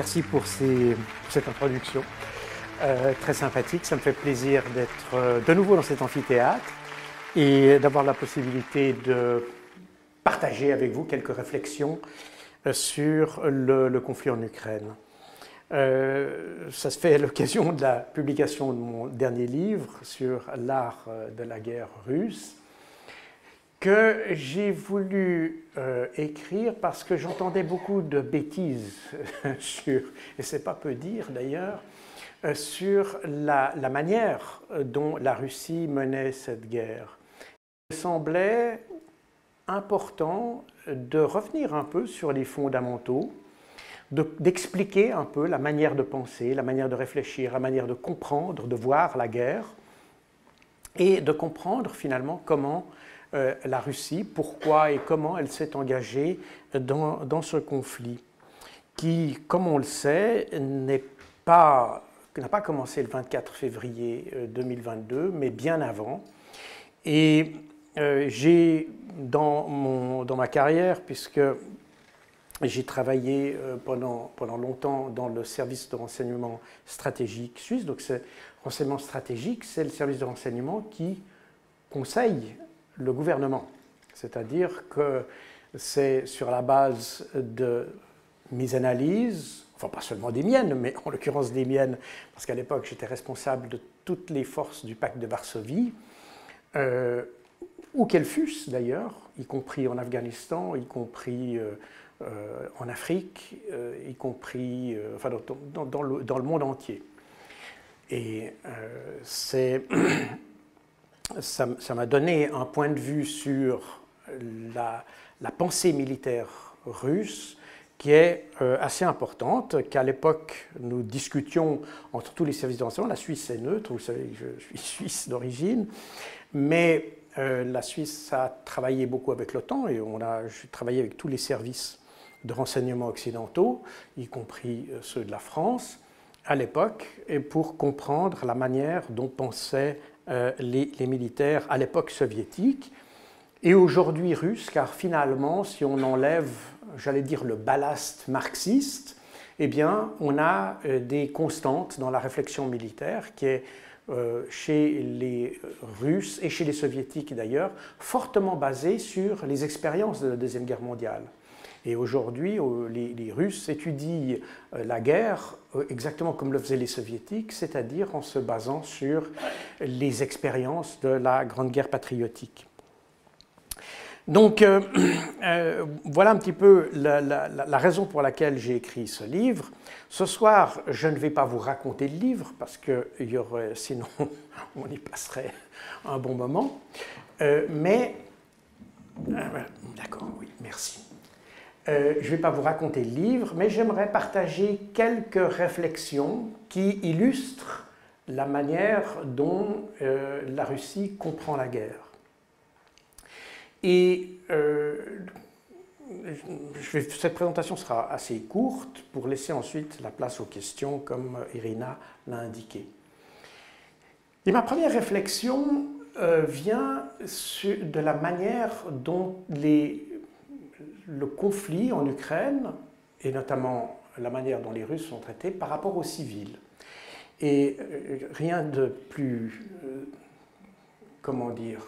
Merci pour, cette introduction euh, très sympathique. Ça me fait plaisir d'être euh, de nouveau dans cet amphithéâtre et d'avoir la possibilité de partager avec vous quelques réflexions euh, sur le, conflit en Ukraine. Ça se fait à l'occasion de la publication de mon dernier livre sur l'art de la guerre russe que j'ai voulu euh, écrire parce que j'entendais beaucoup de bêtises sur, et c'est pas peu dire d'ailleurs, euh, sur la, manière dont la Russie menait cette guerre. Il me semblait important de revenir un peu sur les fondamentaux, d'expliquer un peu la manière de penser, la manière de réfléchir, la manière de comprendre, de voir la guerre, et de comprendre finalement comment euh, la Russie, pourquoi et comment elle s'est engagée dans, ce conflit, qui, comme on le sait, n'est pas n'a pas commencé le 24 février 2022, euh, mais bien avant. Et euh, j'ai, dans, mon, dans ma carrière, puisque j'ai travaillé euh, pendant, pendant longtemps dans le service de renseignement stratégique suisse, donc ce renseignement stratégique, c'est le service de renseignement qui conseille le gouvernement. C'est-à-dire que c'est sur la base de mes analyses, enfin pas seulement des miennes, mais en l'occurrence des miennes, parce qu'à l'époque j'étais responsable de toutes les forces du pacte de Varsovie, euh, où qu'elles fussent d'ailleurs, y compris en Afghanistan, y compris euh, euh, en Afrique, y compris enfin, dans, dans, le, dans, le, monde entier. Et c'est ça m'a donné un point de vue sur la, pensée militaire russe qui est euh, assez importante, qu'à l'époque nous discutions entre tous les services de renseignement. La Suisse est neutre, vous savez je, suis suisse d'origine, mais euh, la Suisse a travaillé beaucoup avec l'OTAN et on a travaillé avec tous les services de renseignement occidentaux, y compris euh, ceux de la France, à l'époque, pour comprendre la manière dont pensaient euh, les, les, militaires à l'époque soviétique et aujourd'hui russe, car finalement, si on enlève, j'allais dire, le ballast marxiste, eh bien, on a euh, des constantes dans la réflexion militaire qui est euh, chez les Russes et chez les Soviétiques d'ailleurs, fortement basée sur les expériences de la Deuxième Guerre mondiale. Et aujourd'hui, les, Russes étudient euh, la guerre euh, exactement comme le faisaient les Soviétiques, c'est-à-dire en se basant sur les expériences de la Grande Guerre patriotique. Donc euh, voilà un petit peu la, raison pour laquelle j'ai écrit ce livre. Ce soir, je ne vais pas vous raconter le livre parce que sinon on y passerait un bon moment. Mais d'accord, oui, merci. Euh, je ne vais pas vous raconter le livre, mais j'aimerais partager quelques réflexions qui illustrent la manière dont euh, la Russie comprend la guerre. Et euh, cette présentation sera assez courte pour laisser ensuite la place aux questions, comme Irina l'a indiqué. Et ma première réflexion vient de la manière dont les le conflit en Ukraine, et notamment la manière dont les Russes sont traités par rapport aux civils. Et euh, rien de plus, euh, comment dire,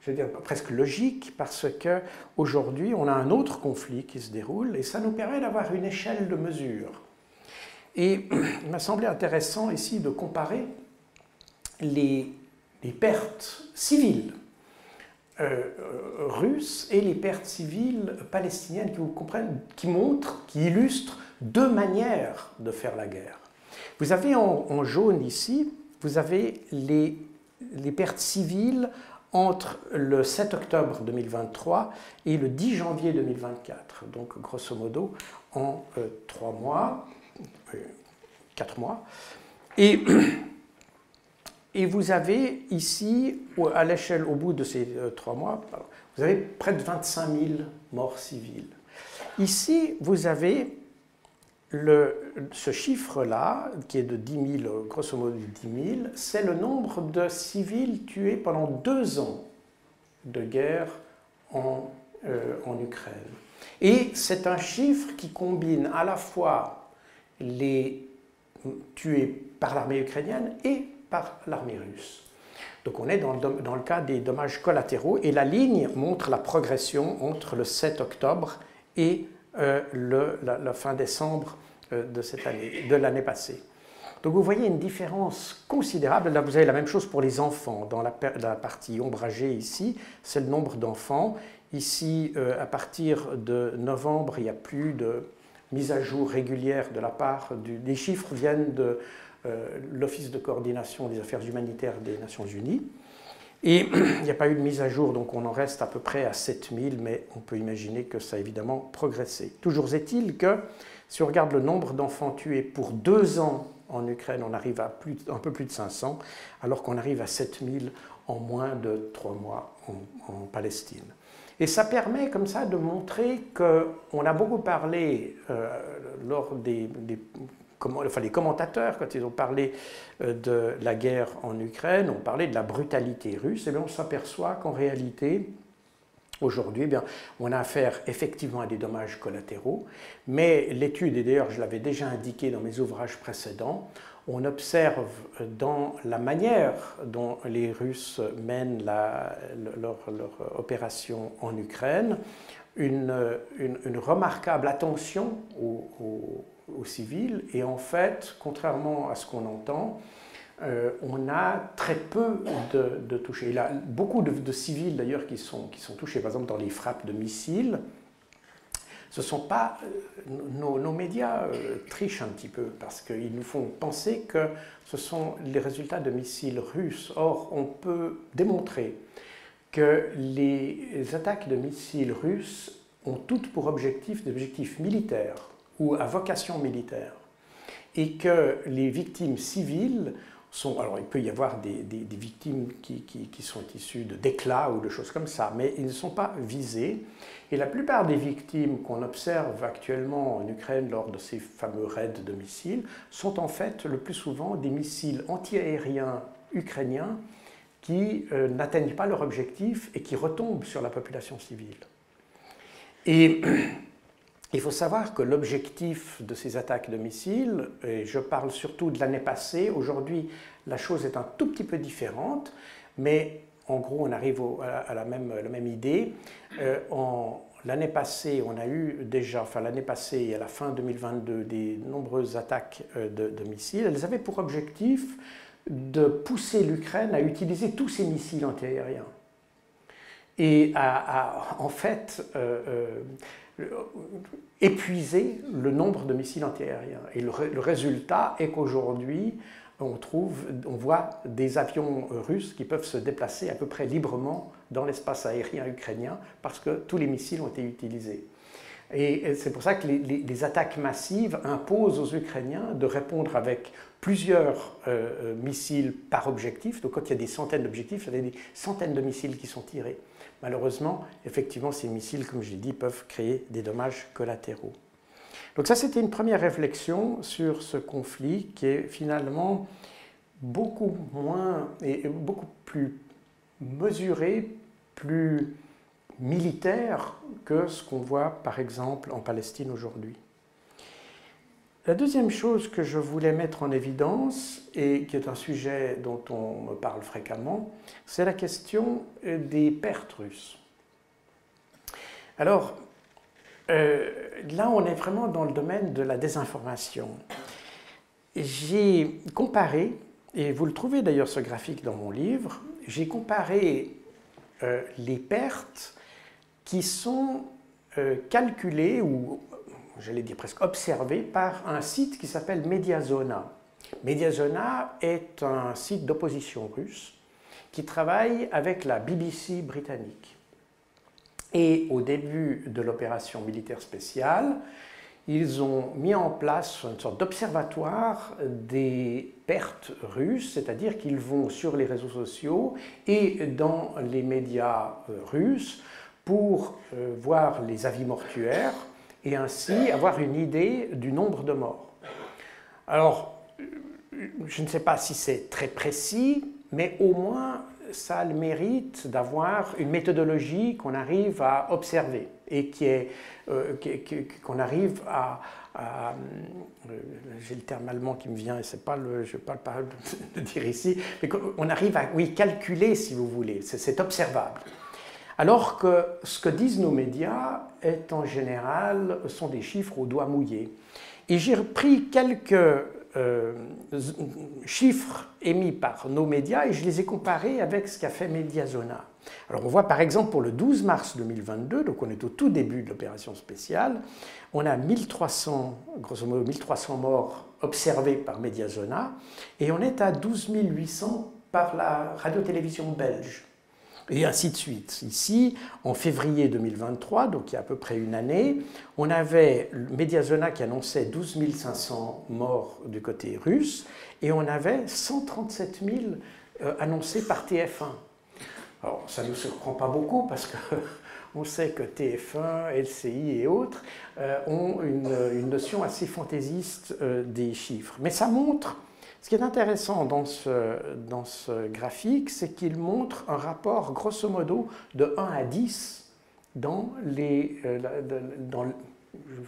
je veux dire presque logique, parce que aujourd'hui on a un autre conflit qui se déroule, et ça nous permet d'avoir une échelle de mesure. Et il m'a semblé intéressant ici de comparer les, les pertes civiles euh, russes et les pertes civiles palestiniennes qui, vous comprennent, qui montrent, qui illustrent deux manières de faire la guerre. Vous avez en, jaune ici, vous avez les, les, pertes civiles entre le 7 octobre 2023 et le 10 janvier 2024, donc grosso modo en euh, trois mois, euh, quatre mois. Et Et vous avez ici, à l'échelle, au bout de ces euh, trois mois, vous avez près de 25 000 morts civiles. Ici, vous avez ce chiffre-là, qui est de 10 000, grosso modo 10 000, c'est le nombre de civils tués pendant deux ans de guerre en, euh, en Ukraine. Et c'est un chiffre qui combine à la fois les tués par l'armée ukrainienne et par l'armée russe. Donc on est dans le, dans le, cas des dommages collatéraux et la ligne montre la progression entre le 7 octobre et euh, la, fin décembre euh, de l'année passée. Donc vous voyez une différence considérable. Là, vous avez la même chose pour les enfants. Dans la, partie ombragée ici, c'est le nombre d'enfants. Ici, euh, à partir de novembre, il n'y a plus de mise à jour régulière de la part du... Les chiffres viennent de l'Office de coordination des affaires humanitaires des Nations Unies. Et il n'y a pas eu de mise à jour, donc on en reste à peu près à 7000, mais on peut imaginer que ça a évidemment progressé. Toujours est-il que si on regarde le nombre d'enfants tués pour deux ans en Ukraine, on arrive à un peu plus de 500, alors qu'on arrive à 7000 en moins de trois mois en, Palestine. Et ça permet comme ça de montrer qu'on a beaucoup parlé euh, lors des enfin, les commentateurs, quand ils ont parlé euh, de la guerre en Ukraine, ont parlé de la brutalité russe, et bien on s'aperçoit qu'en réalité, Aujourd'hui, eh on a affaire effectivement à des dommages collatéraux, mais l'étude, et d'ailleurs je l'avais déjà indiqué dans mes ouvrages précédents, on observe dans la manière dont les Russes mènent leur, opération en Ukraine une, remarquable attention aux, aux civils. Et en fait, contrairement à ce qu'on entend, euh, on a très peu de, touchés. Il y a beaucoup de, civils d'ailleurs qui sont, qui sont touchés, par exemple dans les frappes de missiles. Ce sont pas. Euh, nos, médias euh, trichent un petit peu parce qu'ils nous font penser que ce sont les résultats de missiles russes. Or, on peut démontrer que les attaques de missiles russes ont toutes pour objectif des objectifs militaires ou à vocation militaire, et que les victimes civiles sont, alors il peut y avoir des, victimes qui, qui, sont issues de d'éclats ou de choses comme ça, mais ils ne sont pas visés. Et la plupart des victimes qu'on observe actuellement en Ukraine lors de ces fameux raids de missiles sont en fait le plus souvent des missiles antiaériens ukrainiens qui euh, n'atteignent pas leur objectif et qui retombent sur la population civile. Et Il faut savoir que l'objectif de ces attaques de missiles, et je parle surtout de l'année passée, aujourd'hui la chose est un tout petit peu différente, mais en gros on arrive à, la, même, idée. Euh, l'année passée, on a eu déjà, enfin l'année passée et à la fin 2022, des nombreuses attaques euh, de, missiles. Elles avaient pour objectif de pousser l'Ukraine à utiliser tous ses missiles antiaériens. Et à, en fait, euh, épuiser le nombre de missiles antiaériens. Et le, résultat est qu'aujourd'hui, on trouve, on voit des avions russes qui peuvent se déplacer à peu près librement dans l'espace aérien ukrainien parce que tous les missiles ont été utilisés. Et c'est pour ça que les, attaques massives imposent aux Ukrainiens de répondre avec plusieurs euh, euh, missiles par objectif. Donc quand il y a des centaines d'objectifs, il y a des centaines de missiles qui sont tirés. Malheureusement, effectivement, ces missiles, comme je l'ai dit, peuvent créer des dommages collatéraux. Donc ça, c'était une première réflexion sur ce conflit qui est finalement beaucoup moins et beaucoup plus mesuré, plus militaire que ce qu'on voit par exemple en Palestine aujourd'hui. La deuxième chose que je voulais mettre en évidence, et qui est un sujet dont on me parle fréquemment, c'est la question euh, des pertes russes. Alors, euh, là, on est vraiment dans le domaine de la désinformation. J'ai comparé, et vous le trouvez d'ailleurs ce graphique dans mon livre, j'ai comparé euh, les pertes qui sont calculées ou j'allais dire presque observé par un site qui s'appelle Mediazona. Mediazona est un site d'opposition russe qui travaille avec la BBC britannique. Et au début de l'opération militaire spéciale, ils ont mis en place une sorte d'observatoire des pertes russes, c'est-à-dire qu'ils vont sur les réseaux sociaux et dans les médias euh, russes pour euh, voir les avis mortuaires, et ainsi avoir une idée du nombre de morts. Alors, je ne sais pas si c'est très précis, mais au moins ça a le mérite d'avoir une méthodologie qu'on arrive à observer et qui est, euh, qu'on arrive à, euh, j'ai le terme allemand qui me vient et c'est pas le, je vais pas le dire ici, mais qu'on arrive à, oui, calculer si vous voulez, c'est observable. Alors que ce que disent nos médias est en général, sont des chiffres au doigt mouillé. Et j'ai repris quelques euh, chiffres émis par nos médias et je les ai comparés avec ce qu'a fait Mediazona. Alors on voit par exemple pour le 12 mars 2022, donc on est au tout début de l'opération spéciale, on a 1300, grosso modo 1300 morts observés par Mediazona et on est à 12 800 par la radio-télévision belge et ainsi de suite. Ici, en février 2023, donc il y a à peu près une année, on avait Mediazona qui annonçait 12 500 morts du côté russe, et on avait 137 000 euh, annoncés par TF1. Alors, ça ne nous surprend pas beaucoup parce que on sait que TF1, LCI et autres euh, ont une, notion assez fantaisiste euh, des chiffres. Mais ça montre ce qui est intéressant dans ce, graphique, c'est qu'il montre un rapport grosso modo de 1 à 10 dans les, euh, dans,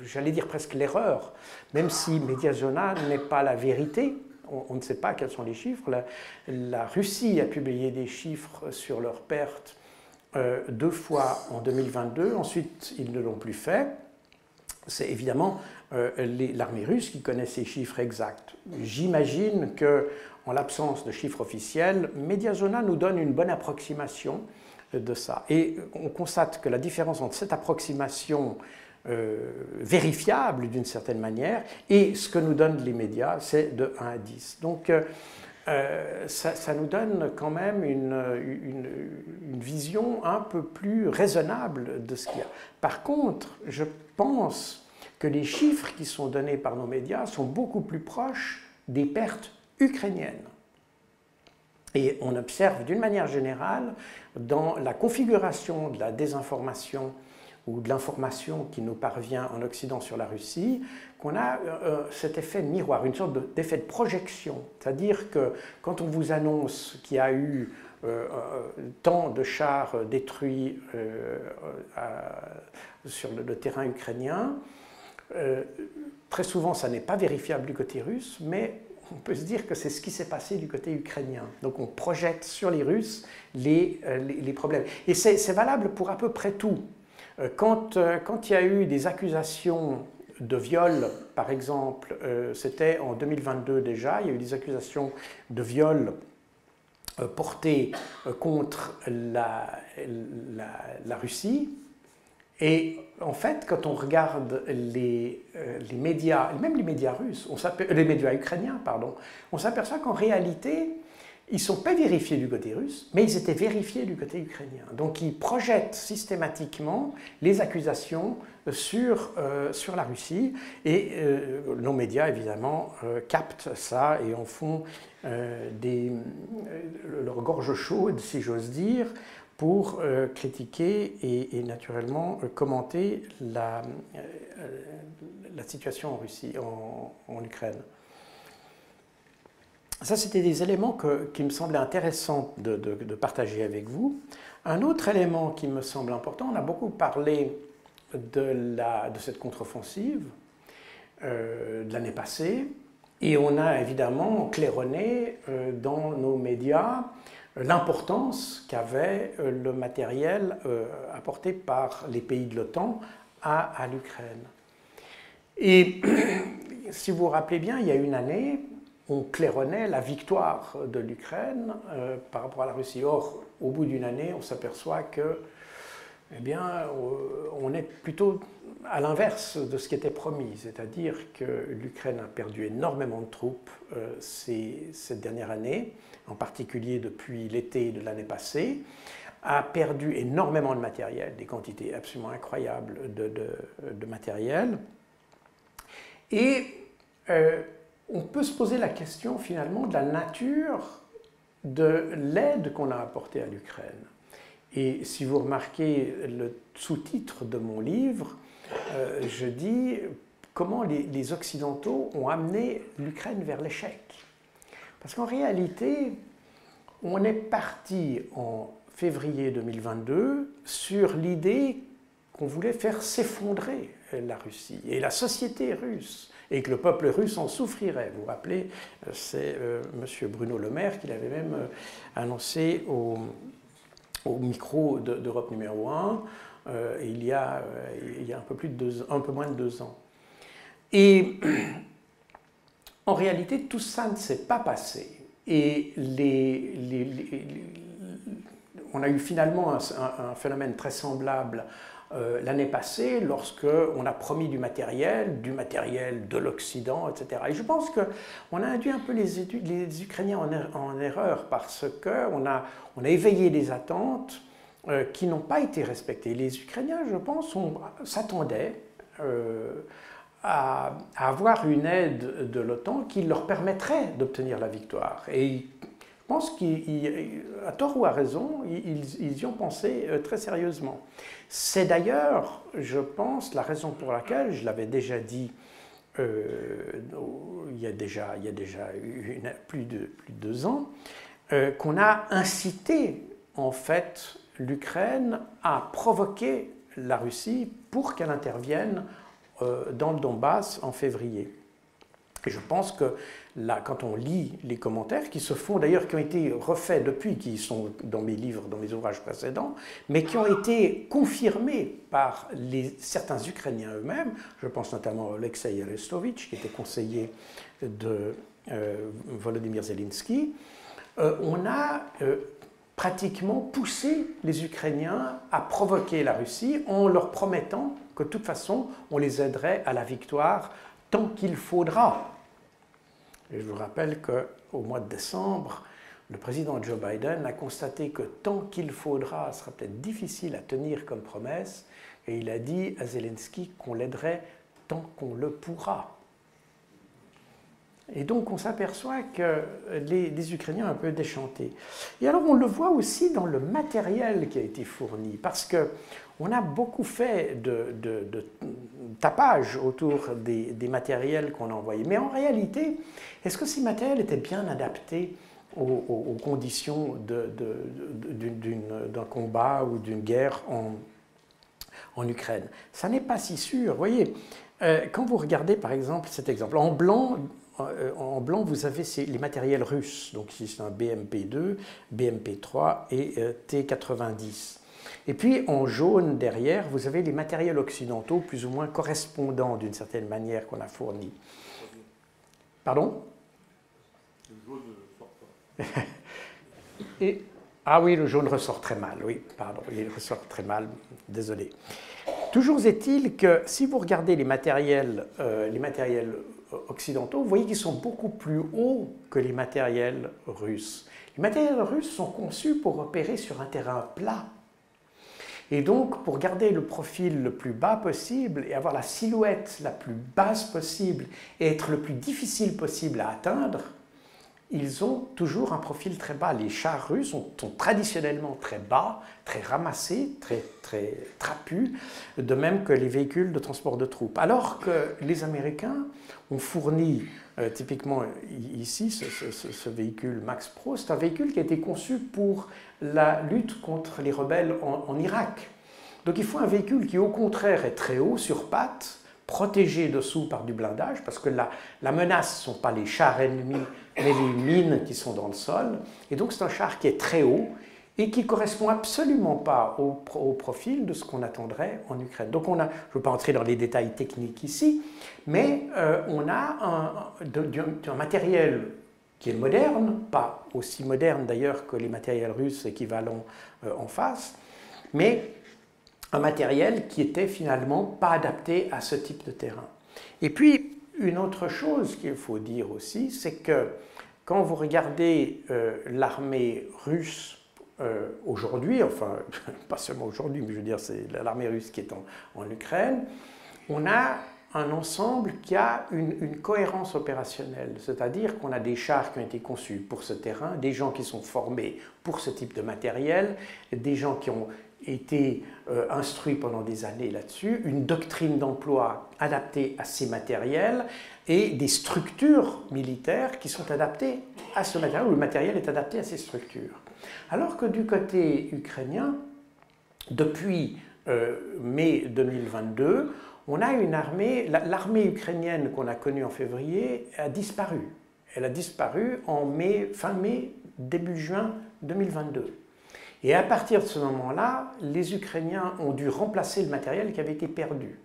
j'allais dire presque l'erreur, même si Mediazona n'est pas la vérité, on, ne sait pas quels sont les chiffres. La, Russie a publié des chiffres sur leurs pertes euh, deux fois en 2022, ensuite ils ne l'ont plus fait. C'est évidemment l'armée russe qui connaît ces chiffres exacts. J'imagine que, en l'absence de chiffres officiels, Mediazona nous donne une bonne approximation de ça. Et on constate que la différence entre cette approximation euh, vérifiable d'une certaine manière et ce que nous donnent les médias, c'est de 1 à 10. Donc euh, ça, nous donne quand même une, vision un peu plus raisonnable de ce qu'il y a. Par contre, je pense que les chiffres qui sont donnés par nos médias sont beaucoup plus proches des pertes ukrainiennes. Et on observe d'une manière générale dans la configuration de la désinformation ou de l'information qui nous parvient en Occident sur la Russie, qu'on a euh, euh, cet effet miroir, une sorte d'effet de, projection. C'est-à-dire que quand on vous annonce qu'il y a eu euh, tant de chars détruits sur le, terrain ukrainien, euh, très souvent, ça n'est pas vérifiable du côté russe, mais on peut se dire que c'est ce qui s'est passé du côté ukrainien. Donc on projette sur les Russes les, euh, les, problèmes. Et c'est valable pour à peu près tout. Euh, quand, quand, il y a eu des accusations de viol, par exemple, c'était en 2022 déjà, il y a eu des accusations de viol portées contre la, la, la Russie, et en fait, quand on regarde les, euh, les médias, même les médias russes, on les médias ukrainiens, pardon, on s'aperçoit qu'en réalité, ils ne sont pas vérifiés du côté russe, mais ils étaient vérifiés du côté ukrainien. Donc ils projettent systématiquement les accusations sur, euh, sur la Russie, et euh, nos médias, évidemment, captent ça et en font des, leur gorge chaude, si j'ose dire, pour euh, critiquer et, naturellement euh, commenter la, euh, la, situation en Russie, en, Ukraine. Ça, c'était des éléments qui me semblaient intéressants de, partager avec vous. Un autre élément qui me semble important, on a beaucoup parlé de cette contre-offensive de l'année passée, et on a évidemment claironné dans nos médias l'importance qu'avait euh, le matériel euh, apporté par les pays de l'OTAN à, l'Ukraine. Et si vous vous rappelez bien, il y a une année, on claironnait la victoire de l'Ukraine euh, par rapport à la Russie. Or, au bout d'une année, on s'aperçoit que, eh bien, on est plutôt à l'inverse de ce qui était promis, c'est-à-dire que l'Ukraine a perdu énormément de troupes cette dernière année en particulier depuis l'été de l'année passée, a perdu énormément de matériel, des quantités absolument incroyables de, matériel. Et euh, on peut se poser la question finalement de la nature de l'aide qu'on a apportée à l'Ukraine. Et si vous remarquez le sous-titre de mon livre, euh, je dis comment les Occidentaux ont amené l'Ukraine vers l'échec. Parce qu'en réalité, on est parti en février 2022 sur l'idée qu'on voulait faire s'effondrer la Russie et la société russe et que le peuple russe en souffrirait. Vous vous rappelez, c'est euh, M. Bruno Le Maire qui l'avait même euh, annoncé au, micro d'Europe numéro 1 euh, il, y a, il y a un peu, plus de deux, un peu moins de deux ans. Et en réalité, tout ça ne s'est pas passé. Et les, on a eu finalement un, phénomène très semblable euh, l'année passée lorsque on a promis du matériel, du matériel de l'Occident, etc. Et je pense qu'on a induit un peu les, Ukrainiens en, er-, en, erreur parce qu'on a, on a éveillé des attentes euh, qui n'ont pas été respectées. Les Ukrainiens, je pense, s'attendaient euh, à, avoir une aide de l'OTAN qui leur permettrait d'obtenir la victoire. Je pense qu'à tort ou à raison, ils, y ont pensé euh, très sérieusement. C'est d'ailleurs, je pense, la raison pour laquelle, je l'avais déjà dit euh, il, y a déjà, il y a déjà plus, de, plus de deux ans, euh, qu'on a incité en fait l'Ukraine à provoquer la Russie pour qu'elle intervienne dans le Donbass en février. Et je pense que là, quand on lit les commentaires, qui se font d'ailleurs, qui ont été refaits depuis, qui sont dans mes livres, dans mes ouvrages précédents, mais qui ont été confirmés par certains Ukrainiens eux-mêmes, je pense notamment à Alexei Arestovitch, qui était conseiller de euh, Volodymyr Zelensky, euh, on a euh, pratiquement poussé les Ukrainiens à provoquer la Russie en leur promettant que de toute façon, on les aiderait à la victoire tant qu'il faudra. Je vous rappelle qu'au mois de décembre, le président Joe Biden a constaté que tant qu'il faudra, ce sera peut-être difficile à tenir comme promesse, et il a dit à Zelensky qu'on l'aiderait tant qu'on le pourra. Et donc on s'aperçoit que les, Ukrainiens ont un peu déchanté. Et alors on le voit aussi dans le matériel qui a été fourni, parce que on a beaucoup fait de, tapage autour des, matériels qu'on a envoyés. Mais en réalité, est-ce que ces matériels étaient bien adaptés aux, conditions d'un combat ou d'une guerre en, Ukraine? Ça n'est pas si sûr. Voyez, euh, quand vous regardez par exemple cet exemple, en blanc, euh, en blanc, vous avez les matériels russes. Donc ici, c'est un BMP2, BMP3 et euh, T90. Et puis en jaune derrière, vous avez les matériels occidentaux plus ou moins correspondants d'une certaine manière qu'on a fournis. Pardon? Le jaune ressort pas. et, ah oui, le jaune ressort très mal, oui, pardon, il ressort très mal, désolé. Toujours est-il que si vous regardez les matériels, euh, les matériels occidentaux, vous voyez qu'ils sont beaucoup plus hauts que les matériels russes. Les matériels russes sont conçus pour opérer sur un terrain plat. Et donc, pour garder le profil le plus bas possible et avoir la silhouette la plus basse possible et être le plus difficile possible à atteindre, ils ont toujours un profil très bas. Les chars russes sont, traditionnellement très bas, très ramassés, très, très trapus, de même que les véhicules de transport de troupes. Alors que les Américains ont fourni, euh, typiquement ici, ce, véhicule Max Pro, c'est un véhicule qui a été conçu pour la lutte contre les rebelles en, Irak. Donc il faut un véhicule qui au contraire est très haut, sur pattes, protégé dessous par du blindage, parce que la, la menace ne sont pas les chars ennemis, mais les mines qui sont dans le sol. Et donc c'est un char qui est très haut et qui correspond absolument pas au, profil de ce qu'on attendrait en Ukraine. Donc on a, je ne veux pas entrer dans les détails techniques ici, mais euh, on a un, matériel qui est moderne, pas aussi moderne d'ailleurs que les matériels russes équivalents euh, en face, mais un matériel qui était finalement pas adapté à ce type de terrain. Et puis, une autre chose qu'il faut dire aussi, c'est que quand vous regardez euh, l'armée russe euh, aujourd'hui, enfin, pas seulement aujourd'hui, mais je veux dire, c'est l'armée russe qui est en, en, Ukraine, on a un ensemble qui a une, cohérence opérationnelle, c'est-à-dire qu'on a des chars qui ont été conçus pour ce terrain, des gens qui sont formés pour ce type de matériel, des gens qui ont été euh, instruit pendant des années là-dessus, une doctrine d'emploi adaptée à ces matériels et des structures militaires qui sont adaptées à ce matériel, ou le matériel est adapté à ces structures. Alors que du côté ukrainien, depuis euh, mai 2022, on a une armée, l'armée ukrainienne qu'on a connue en février a disparu. Elle a disparu en mai, fin mai, début juin 2022. Et à partir de ce moment-là, les Ukrainiens ont dû remplacer le matériel qui avait été perdu.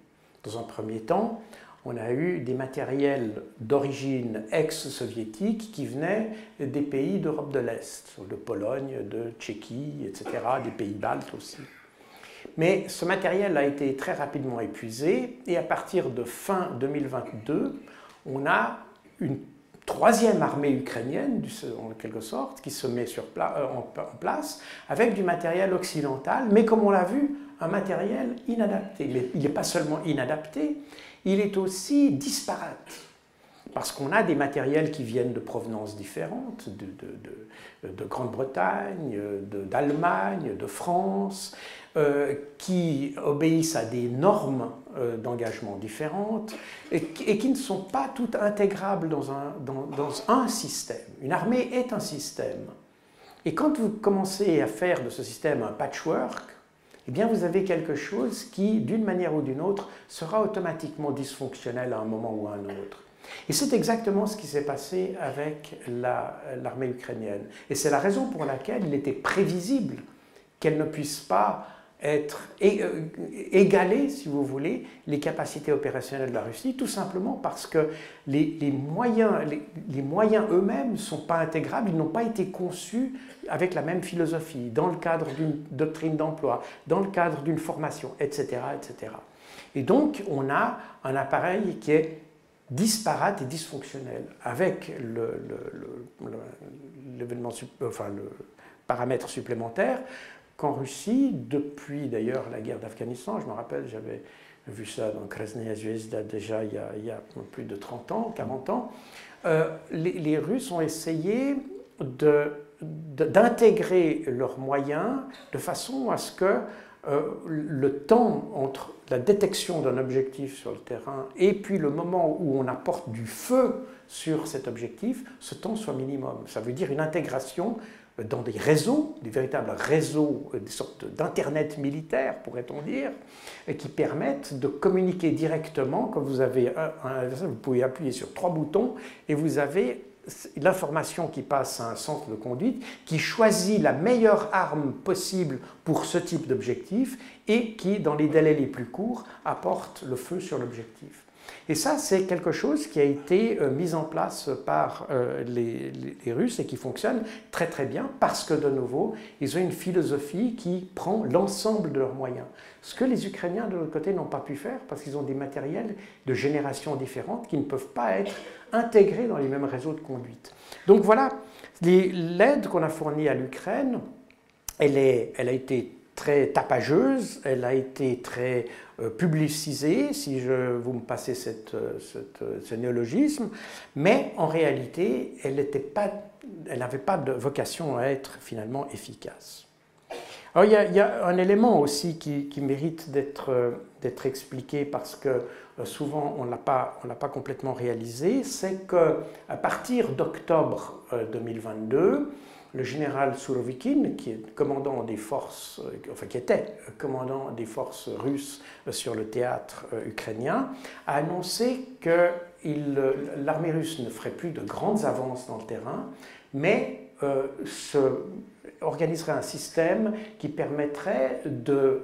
Dans un premier temps, on a eu des matériels d'origine ex-soviétique qui venaient des pays d'Europe de l'Est, de Pologne, de Tchéquie, etc., des pays baltes aussi. Mais ce matériel a été très rapidement épuisé et à partir de fin 2022, on a une troisième armée ukrainienne, en quelque sorte, qui se met sur euh, en, place avec du matériel occidental, mais comme on l'a vu, un matériel inadapté. Mais il n'est pas seulement inadapté, il est aussi disparate. Parce qu'on a des matériels qui viennent de provenances différentes, de, de Grande-Bretagne, d'Allemagne, de, France, euh, qui obéissent à des normes euh, d'engagement différentes et, qui ne sont pas toutes intégrables dans un, dans, un système. Une armée est un système. Et quand vous commencez à faire de ce système un patchwork, eh bien vous avez quelque chose qui, d'une manière ou d'une autre, sera automatiquement dysfonctionnel à un moment ou à un autre. Et c'est exactement ce qui s'est passé avec l'armée ukrainienne. Et c'est la raison pour laquelle il était prévisible qu'elle ne puisse pas être euh, égaler, si vous voulez, les capacités opérationnelles de la Russie, tout simplement parce que les, moyens, les, moyens eux-mêmes ne sont pas intégrables, ils n'ont pas été conçus avec la même philosophie, dans le cadre d'une doctrine d'emploi, dans le cadre d'une formation, etc., etc. Et donc, on a un appareil qui est disparate et dysfonctionnel, avec le, enfin, le paramètre supplémentaire qu'en Russie, depuis d'ailleurs la guerre d'Afghanistan, je me rappelle, j'avais vu ça dans Krasnaya Zvezda déjà il y, a, plus de 30 ans, 40 ans, euh, les, Russes ont essayé d'intégrer leurs moyens de façon à ce que euh, le temps entre la détection d'un objectif sur le terrain et puis le moment où on apporte du feu sur cet objectif, ce temps soit minimum. Ça veut dire une intégration dans des réseaux, des véritables réseaux, euh, des sortes d'internet militaires, pourrait-on dire, qui permettent de communiquer directement. Quand vous avez un, vous pouvez appuyer sur trois boutons et vous avez l'information qui passe à un centre de conduite qui choisit la meilleure arme possible pour ce type d'objectif et qui, dans les délais les plus courts, apporte le feu sur l'objectif. Et ça, c'est quelque chose qui a été euh, mis en place par euh, les, Russes et qui fonctionne très très bien parce que, de nouveau, ils ont une philosophie qui prend l'ensemble de leurs moyens. Ce que les Ukrainiens, de l'autre côté, n'ont pas pu faire parce qu'ils ont des matériels de générations différentes qui ne peuvent pas être intégrés dans les mêmes réseaux de conduite. Donc voilà, l'aide qu'on a fournie à l'Ukraine, elle, elle a été très tapageuse, elle a été très euh, publicisée, si je, vous me passez cette, euh, euh, ce néologisme, mais en réalité, elle n'avait pas de vocation à être finalement efficace. Alors il y a, un élément aussi qui, mérite d'être expliqué parce que souvent on ne l'a pas, pas complètement réalisé, c'est qu'à partir d'octobre 2022, le général Surovikin, qui est commandant des forces, euh, enfin qui était commandant des forces russes euh, sur le théâtre euh, ukrainien, a annoncé que l'armée russe ne ferait plus de grandes avances dans le terrain, mais se, organiserait un système qui permettrait de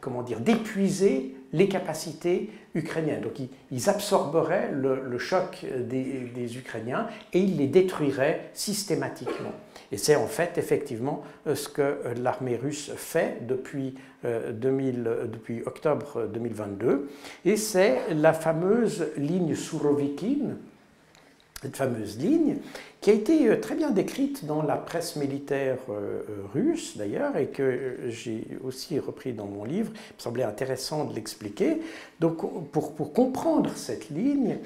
comment dire, d'épuiser les capacités ukrainiennes. Donc ils, absorberaient le, choc des, Ukrainiens et ils les détruiraient systématiquement. Et c'est en fait effectivement euh, ce que euh, l'armée russe fait depuis, 2000, euh, depuis octobre 2022. Et c'est la fameuse ligne Surovikin, cette fameuse ligne, qui a été euh, très bien décrite dans la presse militaire euh, euh, russe d'ailleurs, et que j'ai aussi repris dans mon livre. Il me semblait intéressant de l'expliquer. Donc pour, pour, comprendre cette ligne,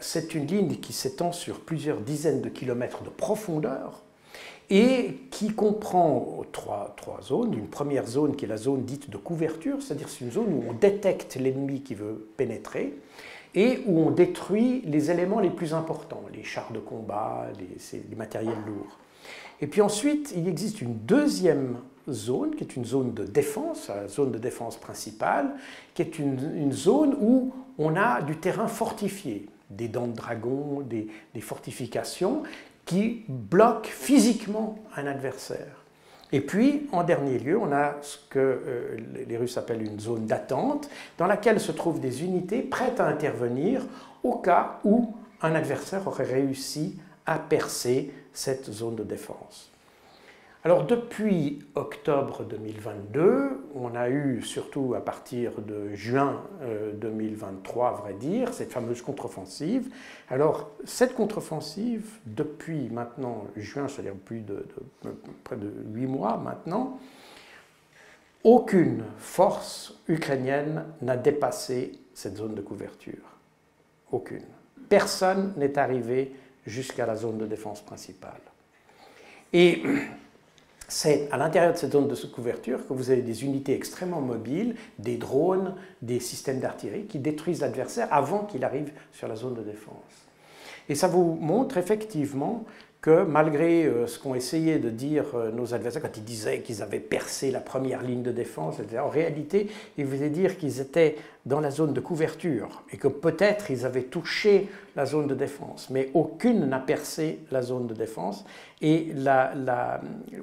c'est une ligne qui s'étend sur plusieurs dizaines de kilomètres de profondeur et qui comprend trois, trois, zones. Une première zone qui est la zone dite de couverture, c'est-à-dire c'est une zone où on détecte l'ennemi qui veut pénétrer et où on détruit les éléments les plus importants, les chars de combat, les, les matériels lourds. Et puis ensuite, il existe une deuxième zone, qui est une zone de défense, la zone de défense principale, qui est une, zone où on a du terrain fortifié, des dents de dragon, des, fortifications, qui bloquent physiquement un adversaire. Et puis, en dernier lieu, on a ce que euh, les Russes appellent une zone d'attente, dans laquelle se trouvent des unités prêtes à intervenir au cas où un adversaire aurait réussi à percer cette zone de défense. Alors depuis octobre 2022, on a eu surtout à partir de juin 2023, euh, à vrai dire, cette fameuse contre-offensive. Alors cette contre-offensive, depuis maintenant juin, c'est-à-dire plus de, près de huit mois maintenant, aucune force ukrainienne n'a dépassé cette zone de couverture. Aucune. Personne n'est arrivé jusqu'à la zone de défense principale. Et c'est à l'intérieur de cette zone de couverture que vous avez des unités extrêmement mobiles, des drones, des systèmes d'artillerie qui détruisent l'adversaire avant qu'il arrive sur la zone de défense. Et ça vous montre effectivement que malgré euh, ce qu'ont essayé de dire euh, nos adversaires quand ils disaient qu'ils avaient percé la première ligne de défense, en réalité, ils voulaient dire qu'ils étaient dans la zone de couverture et que peut-être ils avaient touché la zone de défense, mais aucune n'a percé la zone de défense et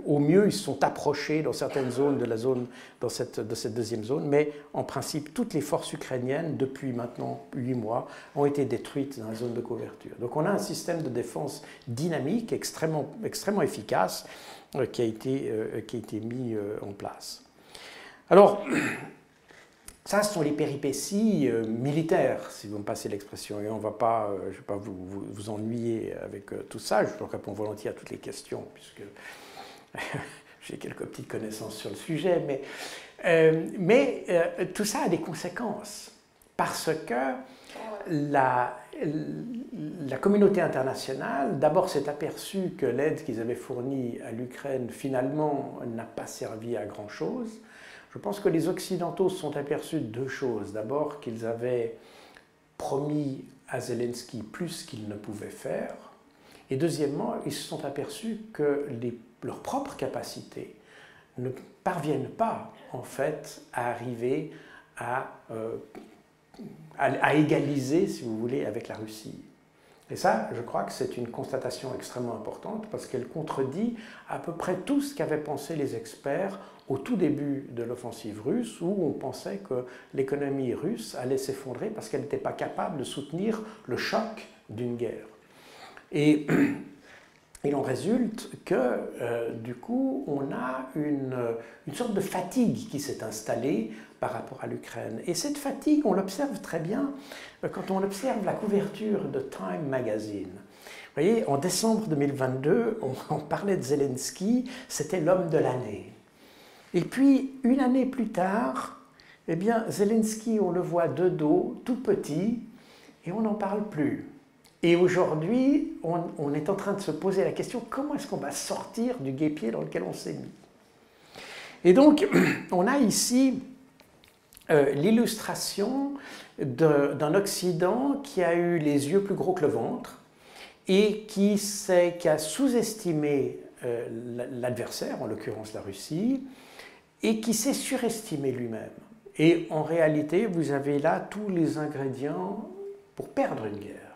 au mieux ils se sont approchés dans certaines zones de la zone dans cette, de cette deuxième zone, mais en principe toutes les forces ukrainiennes depuis maintenant huit mois ont été détruites dans la zone de couverture. Donc on a un système de défense dynamique extrêmement, efficace euh, qui, a été, euh, qui a été mis euh, en place. Alors ça, ce sont les péripéties euh, militaires, si vous me passez l'expression. Et on va pas, euh, je ne vais pas vous, vous, ennuyer avec euh, tout ça. Je réponds volontiers à toutes les questions, puisque j'ai quelques petites connaissances sur le sujet. Mais, mais tout ça a des conséquences. Parce que la, la communauté internationale, d'abord, s'est aperçue que l'aide qu'ils avaient fournie à l'Ukraine, finalement, n'a pas servi à grand-chose. Je pense que les Occidentaux se sont aperçus de deux choses. D'abord qu'ils avaient promis à Zelensky plus qu'il ne pouvait faire. Et deuxièmement, ils se sont aperçus que leurs propres capacités ne parviennent pas, en fait, à arriver euh, à égaliser, si vous voulez, avec la Russie. Et ça, je crois que c'est une constatation extrêmement importante parce qu'elle contredit à peu près tout ce qu'avaient pensé les experts au tout début de l'offensive russe où on pensait que l'économie russe allait s'effondrer parce qu'elle n'était pas capable de soutenir le choc d'une guerre. Et il en résulte que, euh, du coup, on a une, une sorte de fatigue qui s'est installée par rapport à l'Ukraine. Et cette fatigue, on l'observe très bien euh, quand on observe la couverture de Time Magazine. Vous voyez, en décembre 2022, on, on parlait de Zelensky, c'était l'homme de l'année. Et puis, une année plus tard, eh bien, Zelensky, on le voit de dos, tout petit, et on n'en parle plus. Et aujourd'hui, on, est en train de se poser la question comment est-ce qu'on va sortir du guépier dans lequel on s'est mis? Et donc, on a ici euh, l'illustration d'un Occident qui a eu les yeux plus gros que le ventre et qui, qui a sous-estimé euh, l'adversaire, en l'occurrence la Russie, et qui s'est surestimé lui-même. Et en réalité, vous avez là tous les ingrédients pour perdre une guerre.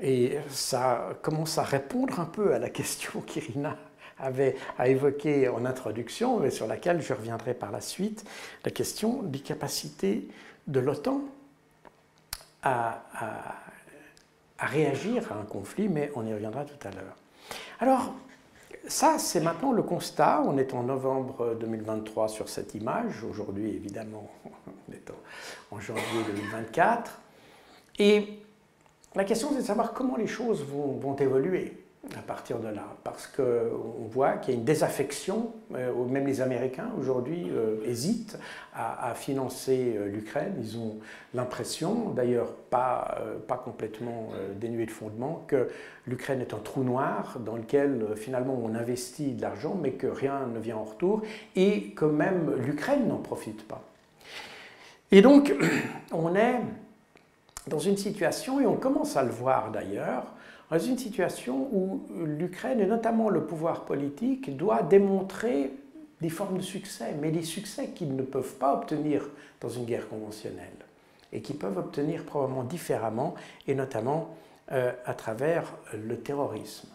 Et ça commence à répondre un peu à la question qu'Irina avait à évoquer en introduction, mais sur laquelle je reviendrai par la suite, la question des capacités de l'OTAN à, à, réagir à un conflit, mais on y reviendra tout à l'heure. Alors, ça, c'est maintenant le constat. On est en novembre 2023 sur cette image. Aujourd'hui, évidemment, on est en, janvier 2024. Et la question, c'est de savoir comment les choses vont, évoluer. À partir de là, parce qu'on voit qu'il y a une désaffection, euh, même les Américains aujourd'hui euh, hésitent à, financer euh, l'Ukraine. Ils ont l'impression, d'ailleurs pas, pas complètement dénué de fondement, que l'Ukraine est un trou noir dans lequel finalement on investit de l'argent, mais que rien ne vient en retour, et que même l'Ukraine n'en profite pas. Et donc, on est dans une situation, et on commence à le voir d'ailleurs, dans une situation où l'Ukraine, et notamment le pouvoir politique, doit démontrer des formes de succès, mais des succès qu'ils ne peuvent pas obtenir dans une guerre conventionnelle, et qu'ils peuvent obtenir probablement différemment, et notamment euh, à travers le terrorisme.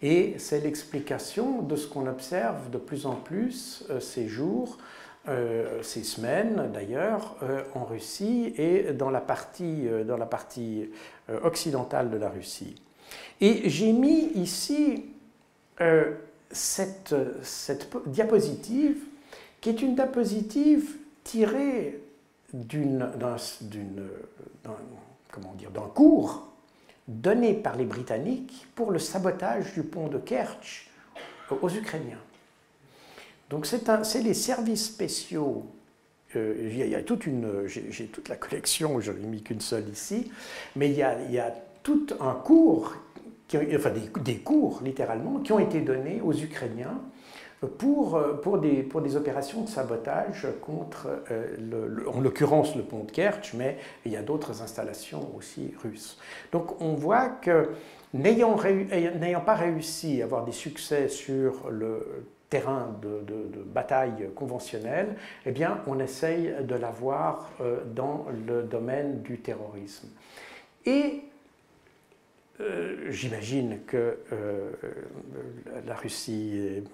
Et c'est l'explication de ce qu'on observe de plus en plus euh, ces jours, euh, ces semaines d'ailleurs, en Russie et dans la partie, dans la partie occidentale de la Russie. Et j'ai mis ici euh, cette, diapositive, qui est une diapositive tirée d'un cours donné par les Britanniques pour le sabotage du pont de Kerch aux Ukrainiens. Donc c'est les services spéciaux. Euh, y a toute une, j'ai toute la collection, je n'ai mis qu'une seule ici, mais il y a tout un cours, enfin des, cours littéralement, qui ont été donnés aux Ukrainiens pour, pour, des, pour des opérations de sabotage contre, euh, en l'occurrence, le pont de Kerch, mais il y a d'autres installations aussi russes. Donc on voit que n'ayant, pas réussi à avoir des succès sur le terrain de, de, bataille conventionnel, eh bien, on essaye de l'avoir euh, dans le domaine du terrorisme. Et euh, j'imagine que euh, la Russie est,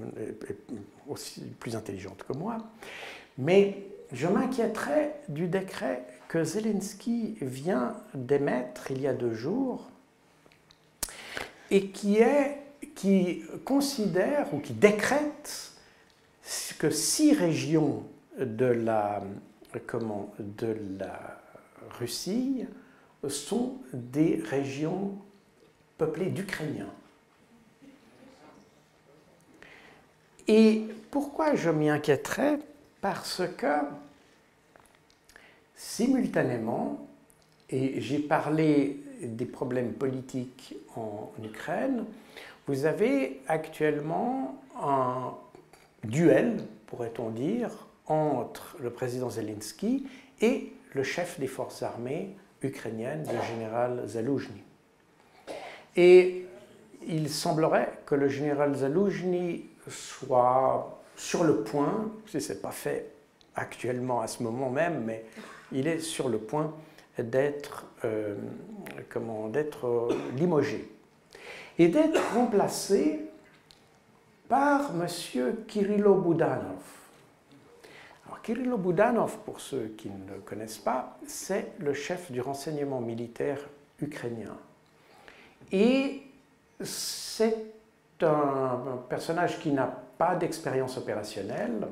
aussi plus intelligente que moi, mais je m'inquiéterais du décret que Zelensky vient d'émettre il y a deux jours et qui, est, qui considère ou qui décrète que six régions de la, comment, de la Russie sont des régions peuplée d'Ukrainiens. Et pourquoi je m'y inquiéterais? Parce que simultanément, et j'ai parlé des problèmes politiques en Ukraine, vous avez actuellement un duel, pourrait-on dire, entre le président Zelensky et le chef des forces armées ukrainiennes, le général Zaloujny. Et il semblerait que le général Zaloujny soit sur le point, si ce n'est pas fait actuellement à ce moment même, mais il est sur le point d'être euh, comment d'être euh, limogé et d'être remplacé par M. Kirilo Boudanov. Alors Kirilo Boudanov, pour ceux qui ne le connaissent pas, c'est le chef du renseignement militaire ukrainien. Et c'est un, personnage qui n'a pas d'expérience opérationnelle.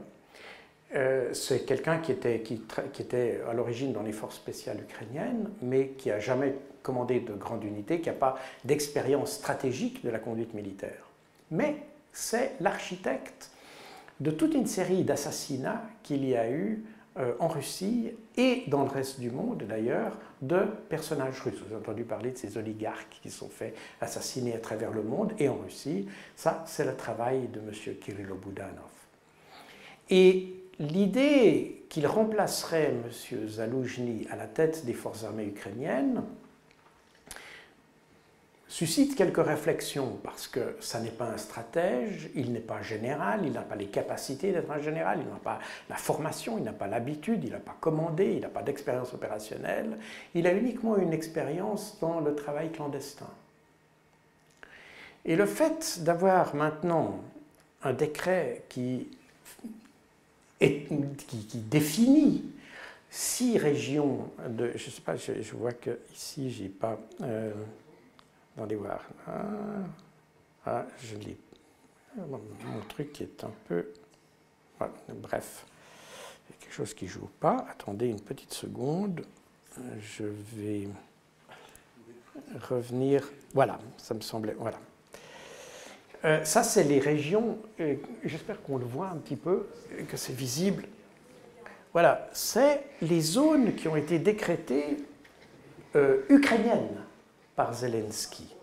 Euh, c'est quelqu'un qui était, qui, était à l'origine dans les forces spéciales ukrainiennes, mais qui n'a jamais commandé de grande unité, qui n'a pas d'expérience stratégique de la conduite militaire. Mais c'est l'architecte de toute une série d'assassinats qu'il y a eu en Russie et dans le reste du monde d'ailleurs de personnages russes. Vous avez entendu parler de ces oligarques qui sont faits assassiner à travers le monde et en Russie. Ça, c'est le travail de M. Kirilo Boudanov. Et l'idée qu'il remplacerait M. Zaloujny à la tête des forces armées ukrainiennes suscite quelques réflexions parce que ça n'est pas un stratège, il n'est pas général, il n'a pas les capacités d'être un général, il n'a pas la formation, il n'a pas l'habitude, il n'a pas commandé, il n'a pas d'expérience opérationnelle, il a uniquement une expérience dans le travail clandestin. Et le fait d'avoir maintenant un décret qui, définit six régions de... Je sais pas, je, vois que ici, j'ai pas... Euh, Attendez voir. Ah, ah, je lis. Mon truc est un peu. bref, il y a quelque chose qui ne joue pas. Attendez une petite seconde. Je vais revenir. Voilà, ça me semblait. Voilà. Euh, ça, c'est les régions, j'espère qu'on le voit un petit peu, que c'est visible. Voilà, c'est les zones qui ont été décrétées euh, ukrainiennes par Zelensky.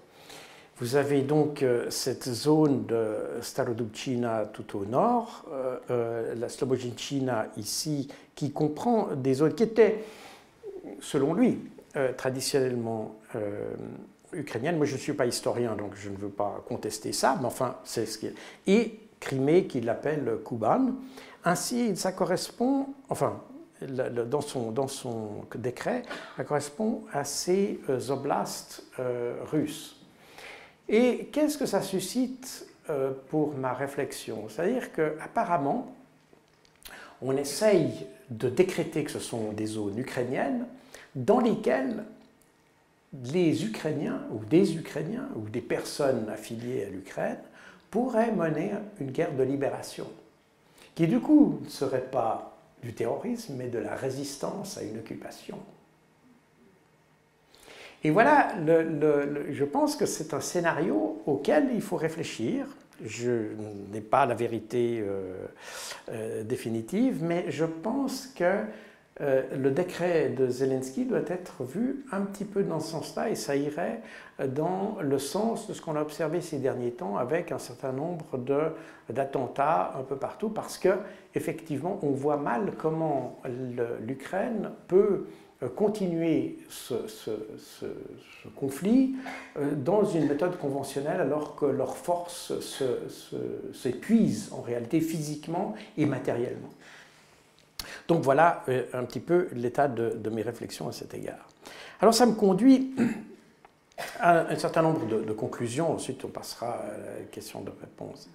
Vous avez donc euh, cette zone de Starodubchina tout au nord, la Slobodinchina ici, qui comprend des zones qui étaient, selon lui, traditionnellement ukrainienne. Moi, je ne suis pas historien, donc je ne veux pas contester ça, mais enfin, c'est ce qui est. Et Crimée, qu'il appelle Kuban. Ainsi, ça correspond, enfin, dans son, décret, ça correspond à ces euh, oblasts euh, russes. Et qu'est-ce que ça suscite euh, pour ma réflexion? C'est-à-dire qu'apparemment, on essaye de décréter que ce sont des zones ukrainiennes dans lesquelles les Ukrainiens ou des Ukrainiens ou des personnes affiliées à l'Ukraine pourraient mener une guerre de libération, qui du coup ne serait pas du terrorisme, mais de la résistance à une occupation. Et voilà, je pense que c'est un scénario auquel il faut réfléchir. Je n'ai pas la vérité euh, euh, définitive, mais je pense que euh, le décret de Zelensky doit être vu un petit peu dans ce sens-là et ça irait dans le sens de ce qu'on a observé ces derniers temps avec un certain nombre d'attentats un peu partout parce que effectivement on voit mal comment l'Ukraine peut euh, continuer ce, conflit euh, dans une méthode conventionnelle alors que leurs forces s'épuisent en réalité physiquement et matériellement. Donc voilà euh, un petit peu l'état de, mes réflexions à cet égard. Alors ça me conduit à un certain nombre de, conclusions, ensuite on passera à la question de réponse.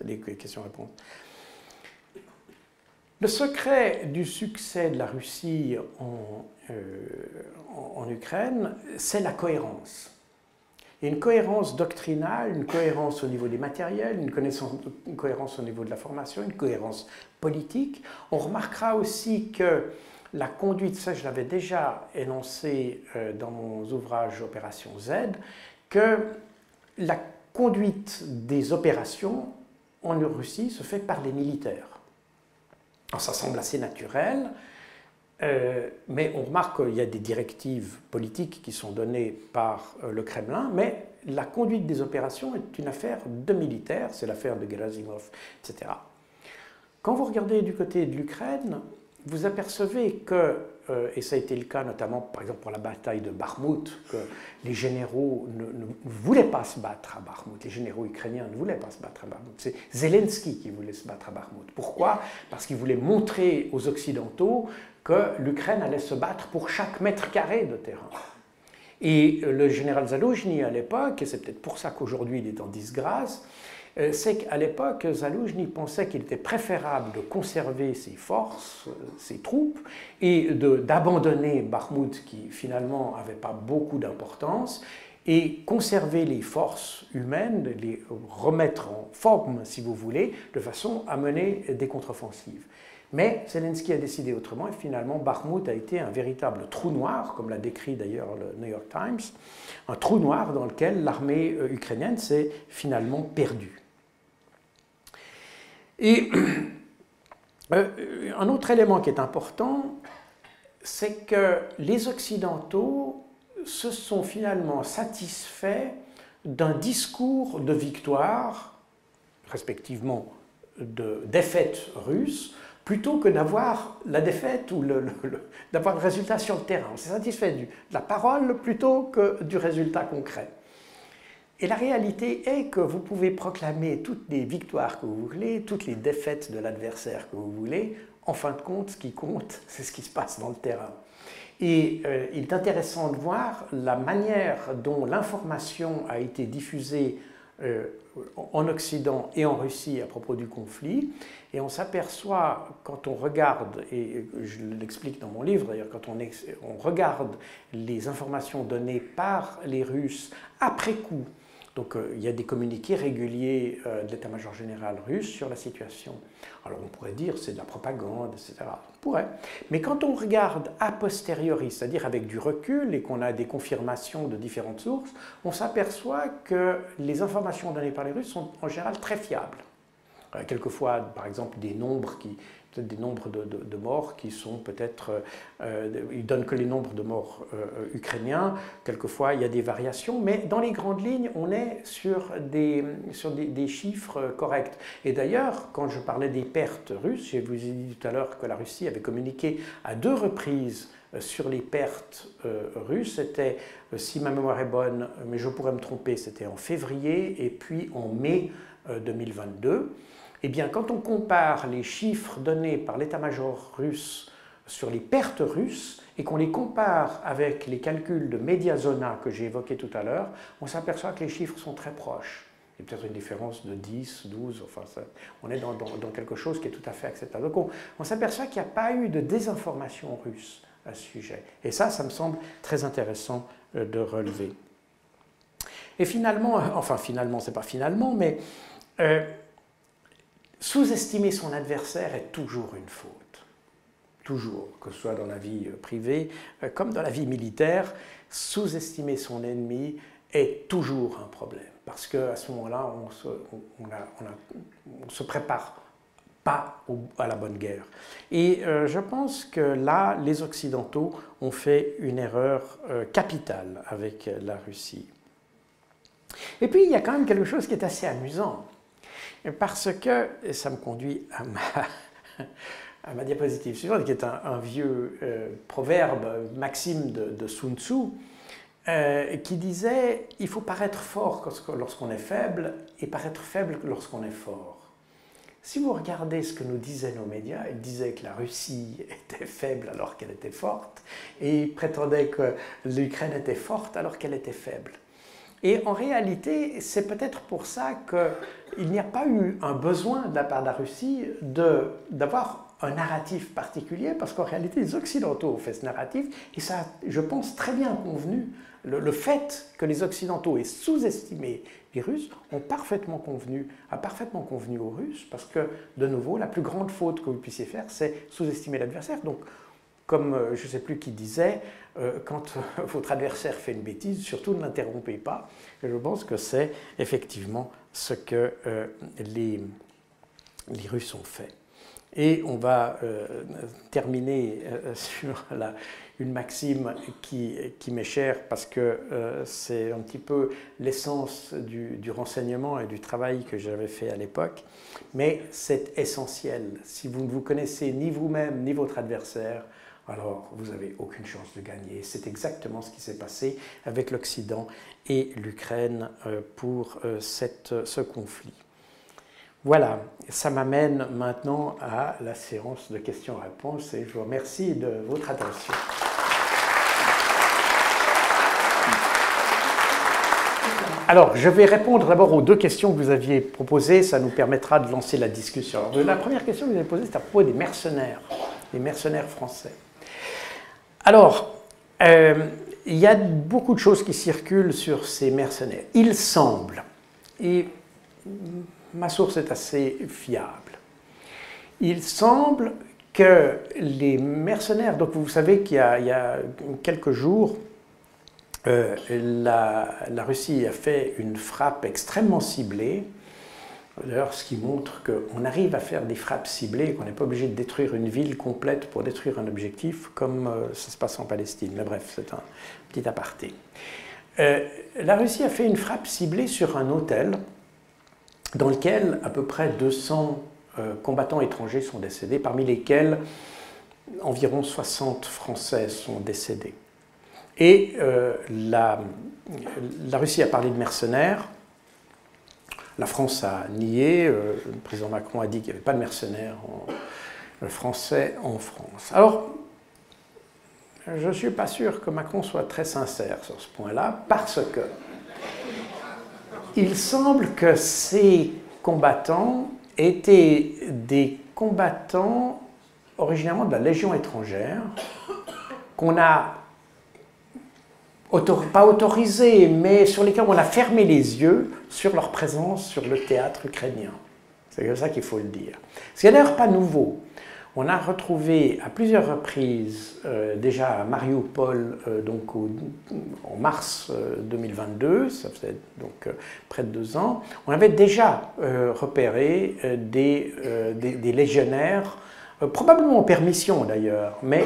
Le secret du succès de la Russie en, euh, en Ukraine, c'est la cohérence. Il y a une cohérence doctrinale, une cohérence au niveau des matériels, une, cohérence au niveau de la formation, une cohérence politique. On remarquera aussi que la conduite, ça je l'avais déjà énoncé euh, dans mon ouvrage Opération Z, que la conduite des opérations en Russie se fait par les militaires. Ça semble assez naturel, euh, mais on remarque qu'il y a des directives politiques qui sont données par euh, le Kremlin, mais la conduite des opérations est une affaire de militaires, c'est l'affaire de Gerasimov, etc. Quand vous regardez du côté de l'Ukraine, vous apercevez que, euh, et ça a été le cas notamment par exemple pour la bataille de Bakhmut, que les généraux ne, ne, voulaient pas se battre à Bakhmut, les généraux ukrainiens ne voulaient pas se battre à Bakhmut. C'est Zelensky qui voulait se battre à Bakhmut. Pourquoi? Parce qu'il voulait montrer aux Occidentaux que l'Ukraine allait se battre pour chaque mètre carré de terrain. Et le général Zaloujny à l'époque, et c'est peut-être pour ça qu'aujourd'hui il est en disgrâce, euh, c'est qu'à l'époque, Zaloujny pensait qu'il était préférable de conserver ses forces, euh, ses troupes, et d'abandonner Bakhmut, qui finalement n'avait pas beaucoup d'importance, et conserver les forces humaines, les remettre en forme, si vous voulez, de façon à mener des contre-offensives. Mais Zelensky a décidé autrement et finalement Bakhmut a été un véritable trou noir, comme l'a décrit d'ailleurs le New York Times, un trou noir dans lequel l'armée euh, ukrainienne s'est finalement perdue. Et euh, un autre élément qui est important, c'est que les Occidentaux se sont finalement satisfaits d'un discours de victoire, respectivement de défaite russe, plutôt que d'avoir la défaite ou d'avoir le résultat sur le terrain. On s'est satisfait de la parole plutôt que du résultat concret. Et la réalité est que vous pouvez proclamer toutes les victoires que vous voulez, toutes les défaites de l'adversaire que vous voulez. En fin de compte, ce qui compte, c'est ce qui se passe dans le terrain. Et euh, il est intéressant de voir la manière dont l'information a été diffusée euh, en Occident et en Russie à propos du conflit. Et on s'aperçoit, quand on regarde, et je l'explique dans mon livre d'ailleurs, quand on, regarde les informations données par les Russes après coup, Donc euh, il y a des communiqués réguliers euh, de l'état-major général russe sur la situation. Alors on pourrait dire c'est de la propagande, etc. On pourrait. Mais quand on regarde a posteriori, c'est-à-dire avec du recul et qu'on a des confirmations de différentes sources, on s'aperçoit que les informations données par les Russes sont en général très fiables. Euh, quelquefois, par exemple, des nombres qui, des nombres de, morts qui sont peut-être, euh, euh, ils donnent que les nombres de morts ukrainiens, quelqueverfois il y a des variations, mais dans les grandes lignes, on est sur des, sur des, chiffres corrects. Et d'ailleurs, quand je parlais des pertes russes, je vous ai dit tout à l'heure que la Russie avait communiqué à deux reprises sur les pertes russes. C'était, si ma mémoire est bonne, mais je pourrais me tromper, c'était en février et puis en mai 2022. Eh bien, quand on compare les chiffres donnés par l'état-major russe sur les pertes russes et qu'on les compare avec les calculs de Mediazona que j'ai évoqués tout à l'heure, on s'aperçoit que les chiffres sont très proches. Il y a peut-être une différence de 10, 12, enfin, on est dans, quelque chose qui est tout à fait acceptable. Donc on, s'aperçoit qu'il n'y a pas eu de désinformation russe à ce sujet. Et ça, ça me semble très intéressant euh, de relever. Et finalement, enfin finalement, c'est pas finalement, mais euh, sous-estimer son adversaire est toujours une faute. Toujours, que ce soit dans la vie euh, privée euh, comme dans la vie militaire, sous-estimer son ennemi est toujours un problème. Parce qu'à ce moment-là, on ne se, prépare pas à la bonne guerre. Et euh, je pense que là, les Occidentaux ont fait une erreur capitale avec la Russie. Et puis, il y a quand même quelque chose qui est assez amusant. Parce que, et ça me conduit à ma, diapositive suivante, qui est un, vieux euh, proverbe, maxime de, Sun Tzu, euh, qui disait il faut paraître fort lorsqu'on est faible et paraître faible lorsqu'on est fort. Si vous regardez ce que nous disaient nos médias, ils disaient que la Russie était faible alors qu'elle était forte, et ils prétendaient que l'Ukraine était forte alors qu'elle était faible. Et en réalité, c'est peut-être pour ça qu'il n'y a pas eu un besoin de la part de la Russie d'avoir un narratif particulier, parce qu'en réalité, les Occidentaux ont fait ce narratif, et ça je pense, très bien convenu. Le, fait que les Occidentaux aient sous-estimé les Russes a parfaitement convenu aux Russes, parce que, de nouveau, la plus grande faute que vous puissiez faire, c'est sous-estimer l'adversaire. Donc, comme euh, je ne sais plus qui disait, quand votre adversaire fait une bêtise, surtout ne l'interrompez pas. Je pense que c'est effectivement ce que euh, les, les, Russes ont fait. Et on va terminer sur une maxime qui, qui m'est chère parce que c'est un petit peu l'essence du, du, renseignement et du travail que j'avais fait à l'époque. Mais c'est essentiel. Si vous ne vous connaissez ni vous-même ni votre adversaire, alors vous n'avez aucune chance de gagner. C'est exactement ce qui s'est passé avec l'Occident et l'Ukraine euh, pour euh, cette, ce conflit. Voilà, ça m'amène maintenant à la séance de questions-réponses et je vous remercie de votre attention. Alors, je vais répondre d'abord aux deux questions que vous aviez proposées, ça nous permettra de lancer la discussion. la première question que vous avez posée, c'est à propos des mercenaires, des mercenaires français. Alors, euh, il y a beaucoup de choses qui circulent sur ces mercenaires. Il semble, et ma source est assez fiable, il semble que les mercenaires, donc vous savez qu'il y, a quelques jours, euh, la, Russie a fait une frappe extrêmement ciblée D'ailleurs, ce qui montre qu'on arrive à faire des frappes ciblées, qu'on n'est pas obligé de détruire une ville complète pour détruire un objectif, comme euh, ça se passe en Palestine. Mais bref, c'est un petit aparté. Euh, la Russie a fait une frappe ciblée sur un hôtel dans lequel à peu près 200 euh, combattants étrangers sont décédés, parmi lesquels environ 60 Français sont décédés. Et la, la Russie a parlé de mercenaires, la France a nié, euh, le président Macron a dit qu'il n'y avait pas de mercenaires français en France. Alors, je ne suis pas sûr que Macron soit très sincère sur ce point-là, parce que il semble que ces combattants étaient des combattants originairement de la Légion étrangère, qu'on a pas autorisés, mais sur lesquels on a fermé les yeux sur leur présence sur le théâtre ukrainien. C'est comme ça qu'il faut le dire. Ce n'est d'ailleurs pas nouveau. On a retrouvé à plusieurs reprises, euh, déjà à Mariupol, euh, donc en mars 2022, euh, ça faisait donc près de deux ans, on avait déjà repéré des, des, légionnaires, probablement en permission d'ailleurs, mais,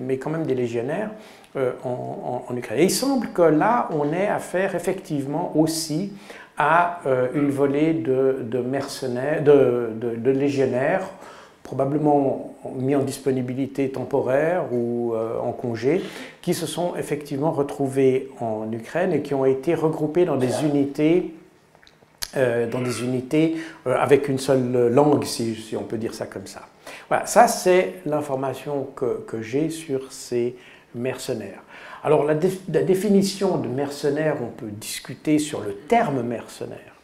mais quand même des légionnaires en, en, Ukraine. Et il semble que là, on ait affaire effectivement aussi à une volée de, de mercenaires, de, de légionnaires probablement mis en disponibilité temporaire ou euh, en congé, qui se sont effectivement retrouvés en Ukraine et qui ont été regroupés dans des unités, euh, dans des unités euh, avec une seule langue, si, si, on peut dire ça comme ça. Voilà, ça c'est l'information que, que j'ai sur ces mercenaires. Alors la, définition de mercenaire, on peut discuter sur le terme mercenaire,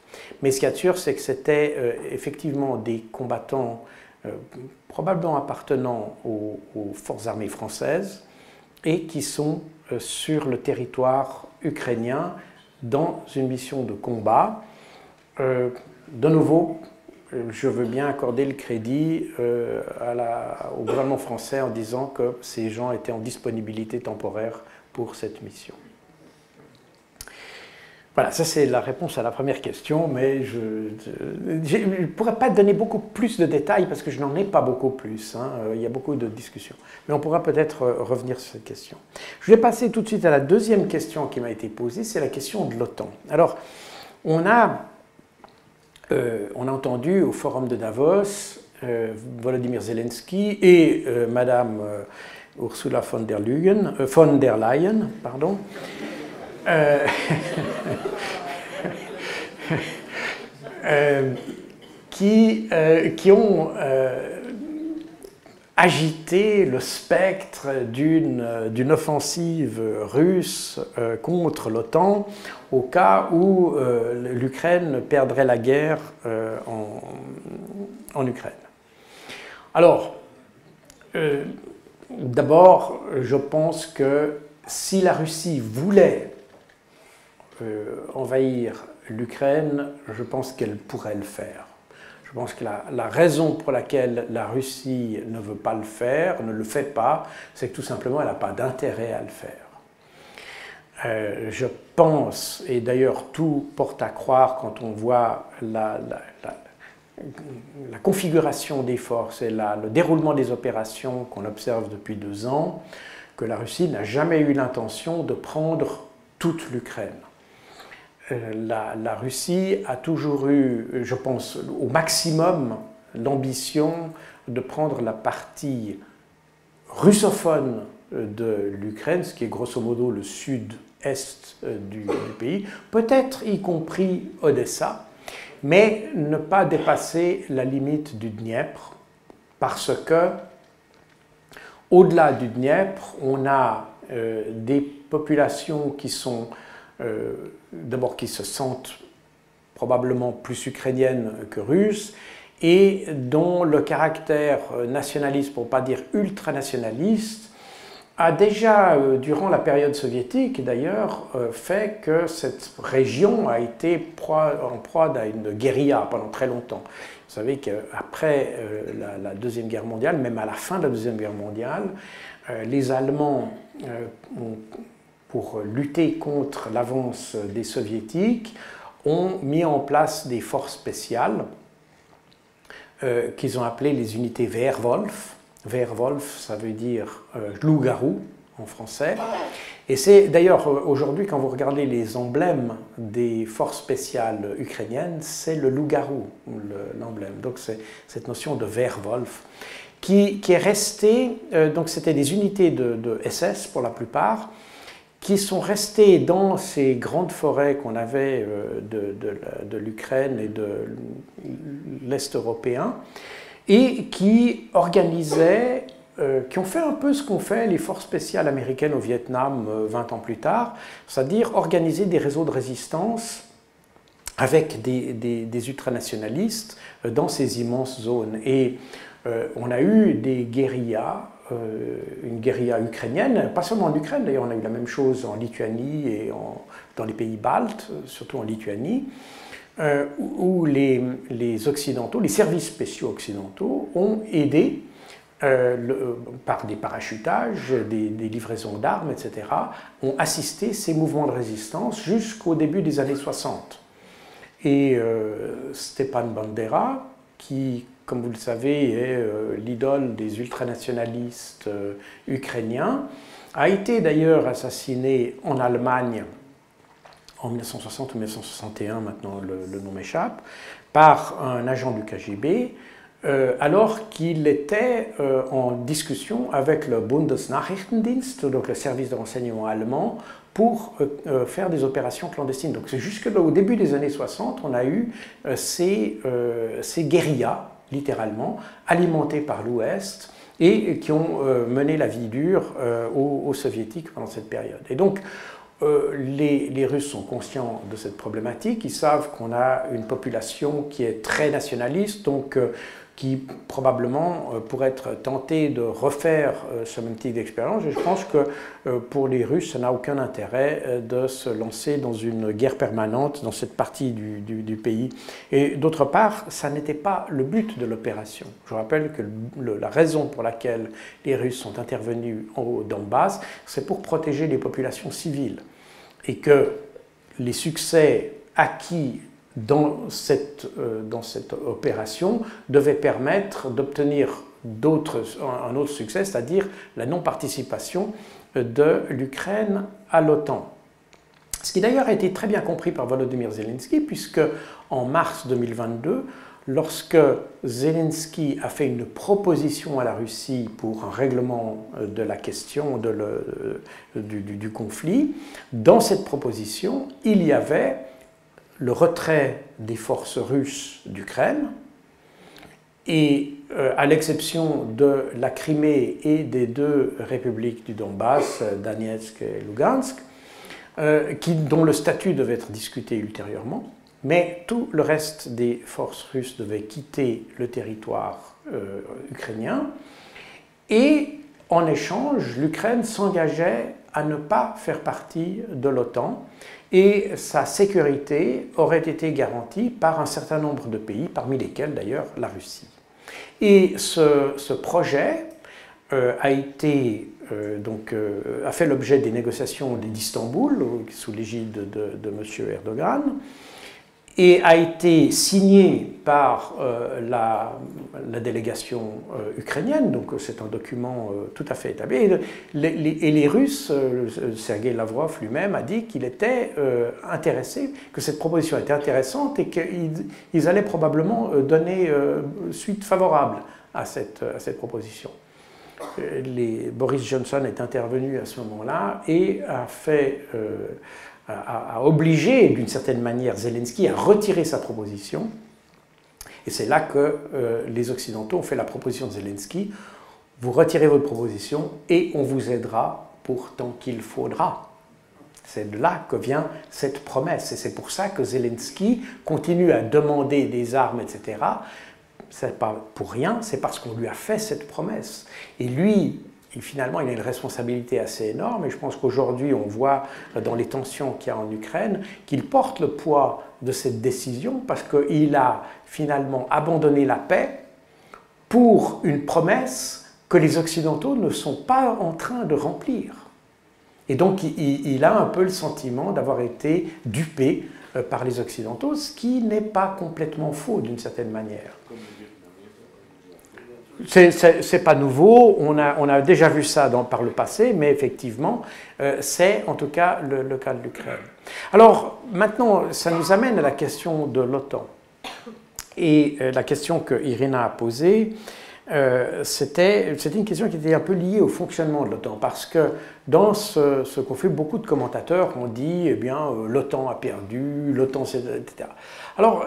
mais ce qu'il y a de sûr, c'est que c'était effectivement des combattants euh, probablement appartenant aux, forces armées françaises et qui sont euh, sur le territoire ukrainien dans une mission de combat. Euh, de nouveau, je veux bien accorder le crédit au gouvernement français en disant que ces gens étaient en disponibilité temporaire pour cette mission. Voilà, ça c'est la réponse à la première question, mais je ne pourrais pas donner beaucoup plus de détails parce que je n'en ai pas beaucoup plus. Hein. Euh, il y a beaucoup de discussions. Mais on pourra peut-être euh, revenir sur cette question. Je vais passer tout de suite à la deuxième question qui m'a été posée, c'est la question de l'OTAN. Alors, on a, euh, on a entendu au forum de Davos Volodymyr Zelensky et Madame Ursula von der, Leyen, von der Leyen pardon, euh, euh, euh, qui, ont agité le spectre d'une offensive russe contre l'OTAN au cas où l'Ukraine perdrait la guerre en, en, Ukraine. Alors, d'abord, je pense que si la Russie voulait euh, envahir l'Ukraine, je pense qu'elle pourrait le faire. Je pense que la, raison pour laquelle la Russie ne veut pas le faire, ne le fait pas, c'est que tout simplement elle n'a pas d'intérêt à le faire. Euh, je pense, et d'ailleurs tout porte à croire quand on voit la, la configuration des forces et le déroulement des opérations qu'on observe depuis deux ans, que la Russie n'a jamais eu l'intention de prendre toute l'Ukraine. Euh, la, Russie a toujours eu, je pense, au maximum l'ambition de prendre la partie russophone de l'Ukraine, ce qui est grosso modo le sud-est euh, du, pays, peut-être y compris Odessa, mais ne pas dépasser la limite du Dniepr, parce que au-delà du Dniepr, on a euh, des populations qui sont d'abord qui se sentent probablement plus ukrainiennes que russes, et dont le caractère nationaliste, pour ne pas dire ultranationaliste, a déjà, euh, durant la période soviétique d'ailleurs, euh, fait que cette région a été en proie à une guérilla pendant très longtemps. Vous savez qu'après la, Deuxième Guerre mondiale, même à la fin de la Deuxième Guerre mondiale, les Allemands ont pour lutter contre l'avance des soviétiques, ont mis en place des forces spéciales euh, qu'ils ont appelées les unités Wehrwolf. Wehrwolf, ça veut dire euh, loup-garou en français. Et c'est d'ailleurs euh, aujourd'hui, quand vous regardez les emblèmes des forces spéciales ukrainiennes, c'est le loup-garou, l'emblème. Donc c'est cette notion de Wehrwolf qui, est restée, donc c'était des unités de, SS pour la plupart, qui sont restés dans ces grandes forêts qu'on avait euh, de, l'Ukraine et de l'Est européen, et qui organisaient, euh, qui ont fait un peu ce qu'ont fait les forces spéciales américaines au Vietnam 20 euh, ans plus tard, c'est-à-dire organiser des réseaux de résistance avec des, ultranationalistes dans ces immenses zones. Et on a eu des guérillas une guérilla ukrainienne, pas seulement en Ukraine, d'ailleurs on a eu la même chose en Lituanie et dans les pays baltes, surtout en Lituanie, où les, Occidentaux, les services spéciaux occidentaux ont aidé euh, euh, par des parachutages, des, livraisons d'armes, etc., ont assisté ces mouvements de résistance jusqu'au début des années 60. Et euh, Stepan Bandera, qui, comme vous le savez, est l'idole des ultranationalistes ukrainiens, a été d'ailleurs assassiné en Allemagne en 1960 ou 1961, maintenant le, nom m'échappe, par un agent du KGB euh, alors qu'il était euh, en discussion avec le Bundesnachrichtendienst, donc le service de renseignement allemand, pour euh, faire des opérations clandestines. Donc c'est jusque au début des années 60, on a eu ces guérillas, littéralement, alimentées par l'Ouest et qui ont mené la vie dure aux, soviétiques pendant cette période. Et donc les, les, Russes sont conscients de cette problématique, ils savent qu'on a une population qui est très nationaliste, donc qui probablement euh, pourrait être tenté de refaire euh, ce même type d'expérience. Je pense que euh, pour les Russes, ça n'a aucun intérêt de se lancer dans une guerre permanente dans cette partie du, pays. Et d'autre part, ça n'était pas le but de l'opération. Je rappelle que la raison pour laquelle les Russes sont intervenus au Donbass, c'est pour protéger les populations civiles. Et que les succès acquis dans cette, euh, dans cette opération devait permettre d'obtenir un autre succès, c'est-à-dire la non-participation de l'Ukraine à l'OTAN. Ce qui d'ailleurs a été très bien compris par Volodymyr Zelensky, puisque en mars 2022, lorsque Zelensky a fait une proposition à la Russie pour un règlement de la question de le, du, du conflit, dans cette proposition, il y avait le retrait des forces russes d'Ukraine, et euh, à l'exception de la Crimée et des deux républiques du Donbass, Donetsk et Lugansk, euh, dont le statut devait être discuté ultérieurement, mais tout le reste des forces russes devait quitter le territoire euh, ukrainien, et en échange, l'Ukraine s'engageait à ne pas faire partie de l'OTAN et sa sécurité aurait été garantie par un certain nombre de pays, parmi lesquels d'ailleurs la Russie. Et ce, projet euh, a été euh, donc euh, a fait l'objet des négociations d'Istanbul sous l'égide de, de M. Erdogan et a été signé par euh, la, délégation euh, ukrainienne, donc c'est un document euh, tout à fait établi. Et les, Russes, Sergei Lavrov lui-même a dit qu'il était intéressé, que cette proposition était intéressante et qu'ils allaient probablement donner suite favorable à cette, proposition. Boris Johnson est intervenu à ce moment-là et a fait a, obligé d'une certaine manière Zelensky à retirer sa proposition. Et c'est là que euh, les Occidentaux ont fait la proposition de Zelensky, vous retirez votre proposition et on vous aidera pour tant qu'il faudra. C'est de là que vient cette promesse. Et c'est pour ça que Zelensky continue à demander des armes, etc. C'est pas pour rien, c'est parce qu'on lui a fait cette promesse. Et lui, finalement, il a une responsabilité assez énorme. Et je pense qu'aujourd'hui, on voit dans les tensions qu'il y a en Ukraine qu'il porte le poids de cette décision parce qu'il a finalement abandonné la paix pour une promesse que les Occidentaux ne sont pas en train de remplir. Et donc, il, a un peu le sentiment d'avoir été dupé euh, par les Occidentaux, ce qui n'est pas complètement faux d'une certaine manière. C'est pas nouveau, on a, déjà vu ça par le passé, mais effectivement, euh, c'est en tout cas le, cas de l'Ukraine. Alors maintenant, ça nous amène à la question de l'OTAN. Et euh, la question que Irina a posée, euh, c'était une question qui était un peu liée au fonctionnement de l'OTAN, parce que dans ce, ce, conflit, beaucoup de commentateurs ont dit, eh bien, l'OTAN a perdu, l'OTAN, etc. Alors,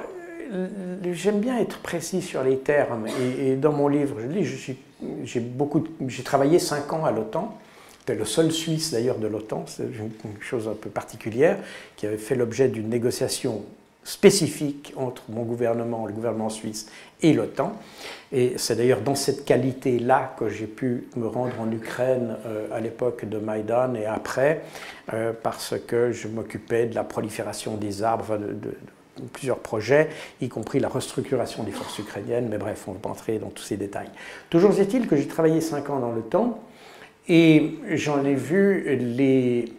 j'aime bien être précis sur les termes. Et, dans mon livre, je dis, j'ai beaucoup, j'ai travaillé cinq ans à l'OTAN. J'étais le seul Suisse d'ailleurs de l'OTAN, c'est une chose un peu particulière, qui avait fait l'objet d'une négociation spécifique entre mon gouvernement, le gouvernement suisse et l'OTAN. Et c'est d'ailleurs dans cette qualité-là que j'ai pu me rendre en Ukraine euh, à l'époque de Maïdan et après, euh, parce que je m'occupais de la prolifération des arbres, plusieurs projets, y compris la restructuration des forces ukrainiennes, mais bref, on ne va pas entrer dans tous ces détails. Toujours est-il que j'ai travaillé cinq ans dans l'OTAN et j'en ai vu les,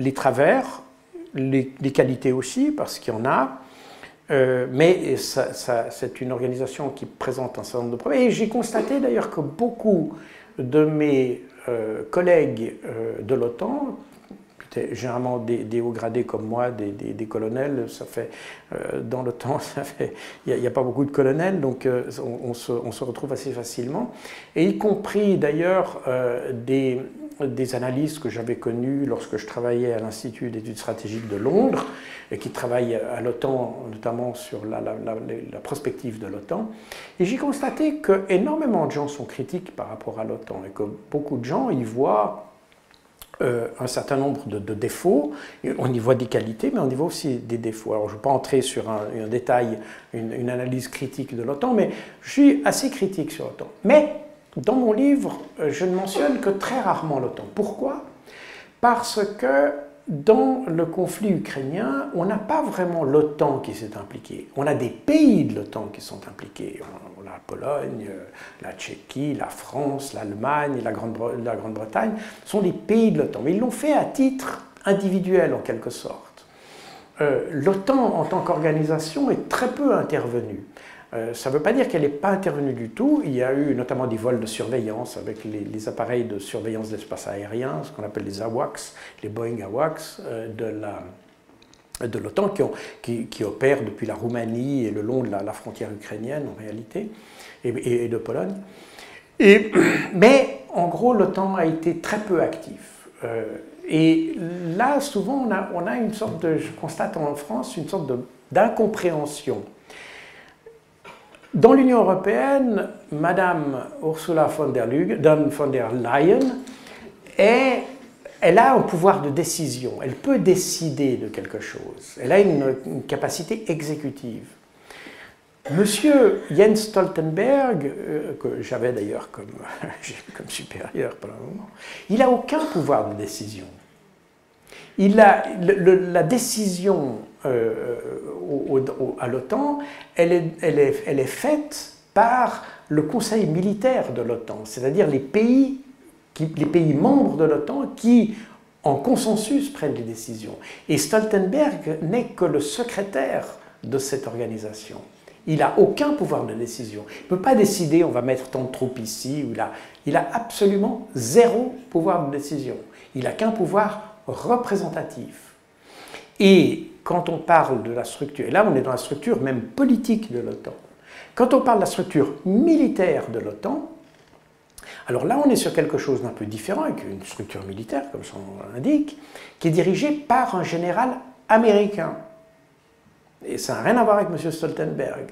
les travers, les, qualités aussi, parce qu'il y en a. Euh, mais c'est une organisation qui présente un certain nombre de problèmes. Et j'ai constaté d'ailleurs que beaucoup de mes euh, collègues euh, de l'OTAN, généralement des, hauts gradés comme moi, des, colonels, ça fait, dans l'OTAN, il n'y a, pas beaucoup de colonels, donc on, se, on, se, retrouve assez facilement. Et y compris d'ailleurs des des analystes que j'avais connues lorsque je travaillais à l'Institut d'études stratégiques de Londres, et qui travaillent à l'OTAN, notamment sur la, prospective de l'OTAN. Et j'ai constaté que énormément de gens sont critiques par rapport à l'OTAN, et que beaucoup de gens y voient euh, un certain nombre de, défauts. On y voit des qualités, mais on y voit aussi des défauts. Alors, je ne vais pas entrer sur un, détail, une, analyse critique de l'OTAN, mais je suis assez critique sur l'OTAN. Mais dans mon livre, euh, je ne mentionne que très rarement l'OTAN. Pourquoi? Parce que dans le conflit ukrainien, on n'a pas vraiment l'OTAN qui s'est impliqué. On a des pays de l'OTAN qui sont impliqués. On a la Pologne, la Tchéquie, la France, l'Allemagne, la Grande-Bretagne. Ce sont des pays de l'OTAN. Mais ils l'ont fait à titre individuel en quelque sorte. Euh, L'OTAN en tant qu'organisation est très peu intervenue. Euh, ça ne veut pas dire qu'elle n'est pas intervenue du tout. Il y a eu notamment des vols de surveillance avec les, appareils de surveillance d'espace aérien, ce qu'on appelle les AWACS, les Boeing AWACS euh, de l'OTAN qui, opèrent depuis la Roumanie et le long de la, frontière ukrainienne en réalité, et, de Pologne. mais en gros, l'OTAN a été très peu actif. Euh, et là, souvent, on a, on a, une sorte de, je constate en France, une sorte d'incompréhension dans l'Union européenne, Madame Ursula von der, Leyen elle a un pouvoir de décision. Elle peut décider de quelque chose. Elle a une, capacité exécutive. Monsieur Jens Stoltenberg, euh, que j'avais d'ailleurs comme, supérieur pendant un moment, il n'a aucun pouvoir de décision. Il a, la décision euh, à l'OTAN, elle est, faite par le Conseil militaire de l'OTAN, c'est-à-dire les pays, les pays membres de l'OTAN qui, en consensus, prennent les décisions. Et Stoltenberg n'est que le secrétaire de cette organisation. Il n'a aucun pouvoir de décision. Il ne peut pas décider on va mettre tant de troupes ici ou là. Il a absolument zéro pouvoir de décision. Il n'a qu'un pouvoir représentatif. Et quand on parle de la structure, et là on est dans la structure même politique de l'OTAN, quand on parle de la structure militaire de l'OTAN, alors là on est sur quelque chose d'un peu différent, une structure militaire, comme son nom l'indique, qui est dirigée par un général américain. Et ça n'a rien à voir avec M. Stoltenberg.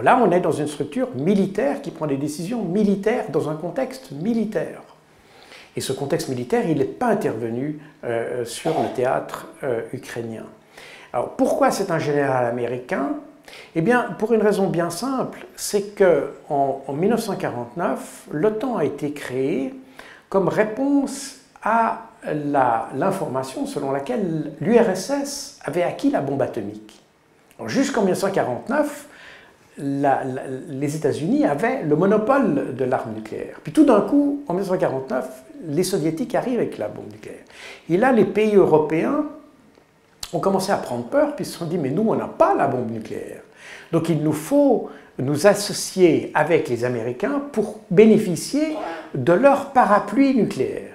là on est dans une structure militaire qui prend des décisions militaires dans un contexte militaire. Et ce contexte militaire, il n'est pas intervenu euh, sur le théâtre euh, ukrainien. Alors pourquoi c'est un général américain? Eh bien, pour une raison bien simple, c'est que en, 1949, l'OTAN a été créée comme réponse à l'information selon laquelle l'URSS avait acquis la bombe atomique. Jusqu'en 1949, les États-Unis avaient le monopole de l'arme nucléaire. Puis tout d'un coup, en 1949, les soviétiques arrivent avec la bombe nucléaire. Et là, les pays européens ont commencé à prendre peur, puis se sont dit, mais nous, on n'a pas la bombe nucléaire. Donc il nous faut nous associer avec les Américains pour bénéficier de leur parapluie nucléaire.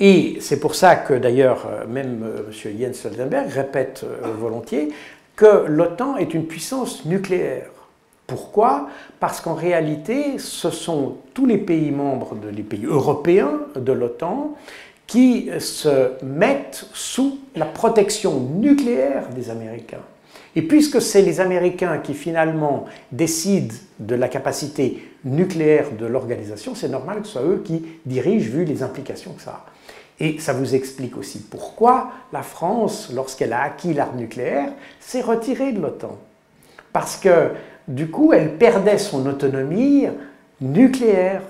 Et c'est pour ça que d'ailleurs, euh, même euh, M. Jens Stoltenberg répète euh, volontiers que l'OTAN est une puissance nucléaire. Pourquoi? Parce qu'en réalité, ce sont tous les pays membres, de, les pays européens de l'OTAN, qui se mettent sous la protection nucléaire des Américains. Et puisque c'est les Américains qui finalement décident de la capacité nucléaire de l'organisation, c'est normal que ce soit eux qui dirigent vu les implications que ça a. Et ça vous explique aussi pourquoi la France, lorsqu'elle a acquis l'arme nucléaire, s'est retirée de l'OTAN. Parce que du coup, elle perdait son autonomie nucléaire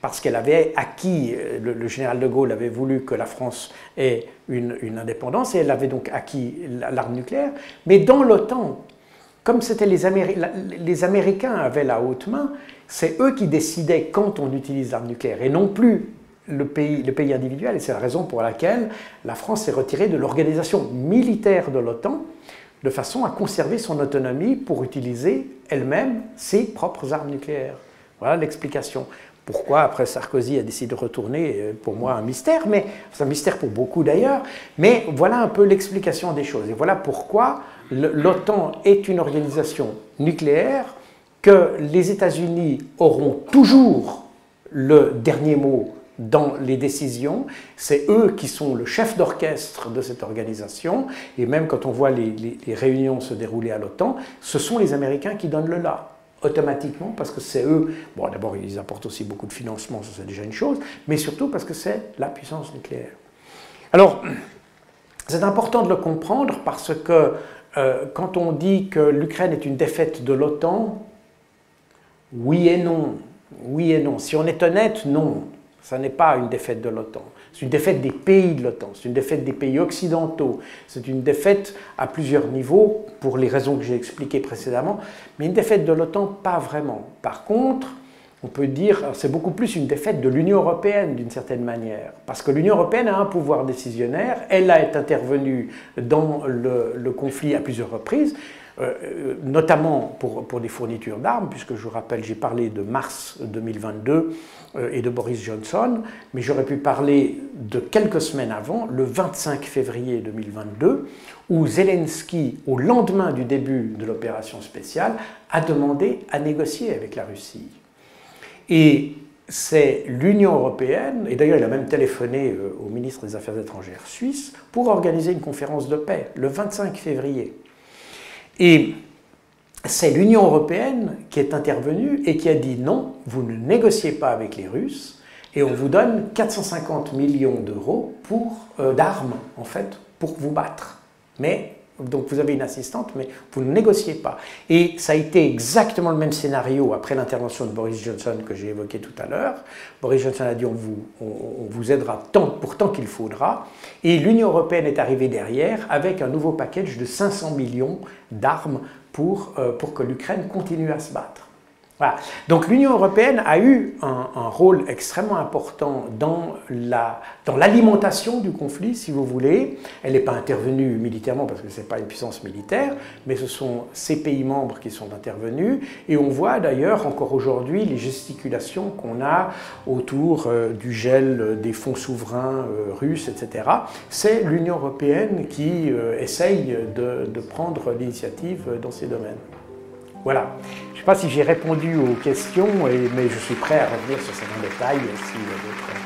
parce qu'elle avait acquis, euh, le, général de Gaulle avait voulu que la France ait une, indépendance et elle avait donc acquis l'arme nucléaire. Mais dans l'OTAN, comme c'était les, les, Américains avaient la haute main, c'est eux qui décidaient quand on utilise l'arme nucléaire et non plus le pays individuel. Et c'est la raison pour laquelle la France s'est retirée de l'organisation militaire de l'OTAN de façon à conserver son autonomie pour utiliser elle-même ses propres armes nucléaires. Voilà l'explication. Pourquoi après Sarkozy a décidé de retourner, euh, pour moi un mystère, mais c'est un mystère pour beaucoup d'ailleurs, mais voilà un peu l'explication des choses. Et voilà pourquoi l'OTAN est une organisation nucléaire, que les États-Unis auront toujours le dernier mot dans les décisions. C'est eux qui sont le chef d'orchestre de cette organisation. Et même quand on voit les, les réunions se dérouler à l'OTAN, ce sont les Américains qui donnent le là automatiquement parce que c'est eux, bon d'abord ils apportent aussi beaucoup de financement, ça c'est déjà une chose, mais surtout parce que c'est la puissance nucléaire. Alors, c'est important de le comprendre parce que euh, quand on dit que l'Ukraine est une défaite de l'OTAN, oui et non, oui et non. Si on est honnête, non, ça n'est pas une défaite de l'OTAN. C'est une défaite des pays de l'OTAN, c'est une défaite des pays occidentaux, c'est une défaite à plusieurs niveaux, pour les raisons que j'ai expliquées précédemment, mais une défaite de l'OTAN, pas vraiment. Par contre, on peut dire, c'est beaucoup plus une défaite de l'Union européenne d'une certaine manière, parce que l'Union européenne a un pouvoir décisionnaire, elle a été intervenue dans le conflit à plusieurs reprises, euh, euh, notamment pour, des fournitures d'armes, puisque je vous rappelle, j'ai parlé de mars 2022 euh, et de Boris Johnson, mais j'aurais pu parler de quelques semaines avant, le 25 février 2022, où Zelensky, au lendemain du début de l'opération spéciale, a demandé à négocier avec la Russie. Et c'est l'Union européenne, et d'ailleurs il a même téléphoné au ministre des Affaires étrangères suisse, pour organiser une conférence de paix le 25 février. Et c'est l'Union européenne qui est intervenue et qui a dit non, vous ne négociez pas avec les Russes et on vous donne 450 millions d'euros euh, d'armes en fait pour vous battre. Mais donc vous avez une assistante, mais vous ne négociez pas. Et ça a été exactement le même scénario après l'intervention de Boris Johnson que j'ai évoqué tout à l'heure. Boris Johnson a dit on vous, aidera tant, pour tant qu'il faudra. Et l'Union européenne est arrivée derrière avec un nouveau package de 500 millions d'armes pour, euh, pour que l'Ukraine continue à se battre. Donc l'Union européenne a eu un, rôle extrêmement important dans l'alimentation du conflit, si vous voulez. Elle n'est pas intervenue militairement parce que ce n'est pas une puissance militaire, mais ce sont ces pays membres qui sont intervenus. Et on voit d'ailleurs encore aujourd'hui les gesticulations qu'on a autour euh, du gel des fonds souverains euh, russes, etc. C'est l'Union européenne qui euh, essaye de prendre l'initiative dans ces domaines. Voilà. Pas si j'ai répondu aux questions, mais je suis prêt à revenir sur certains détails s'il y a d'autres.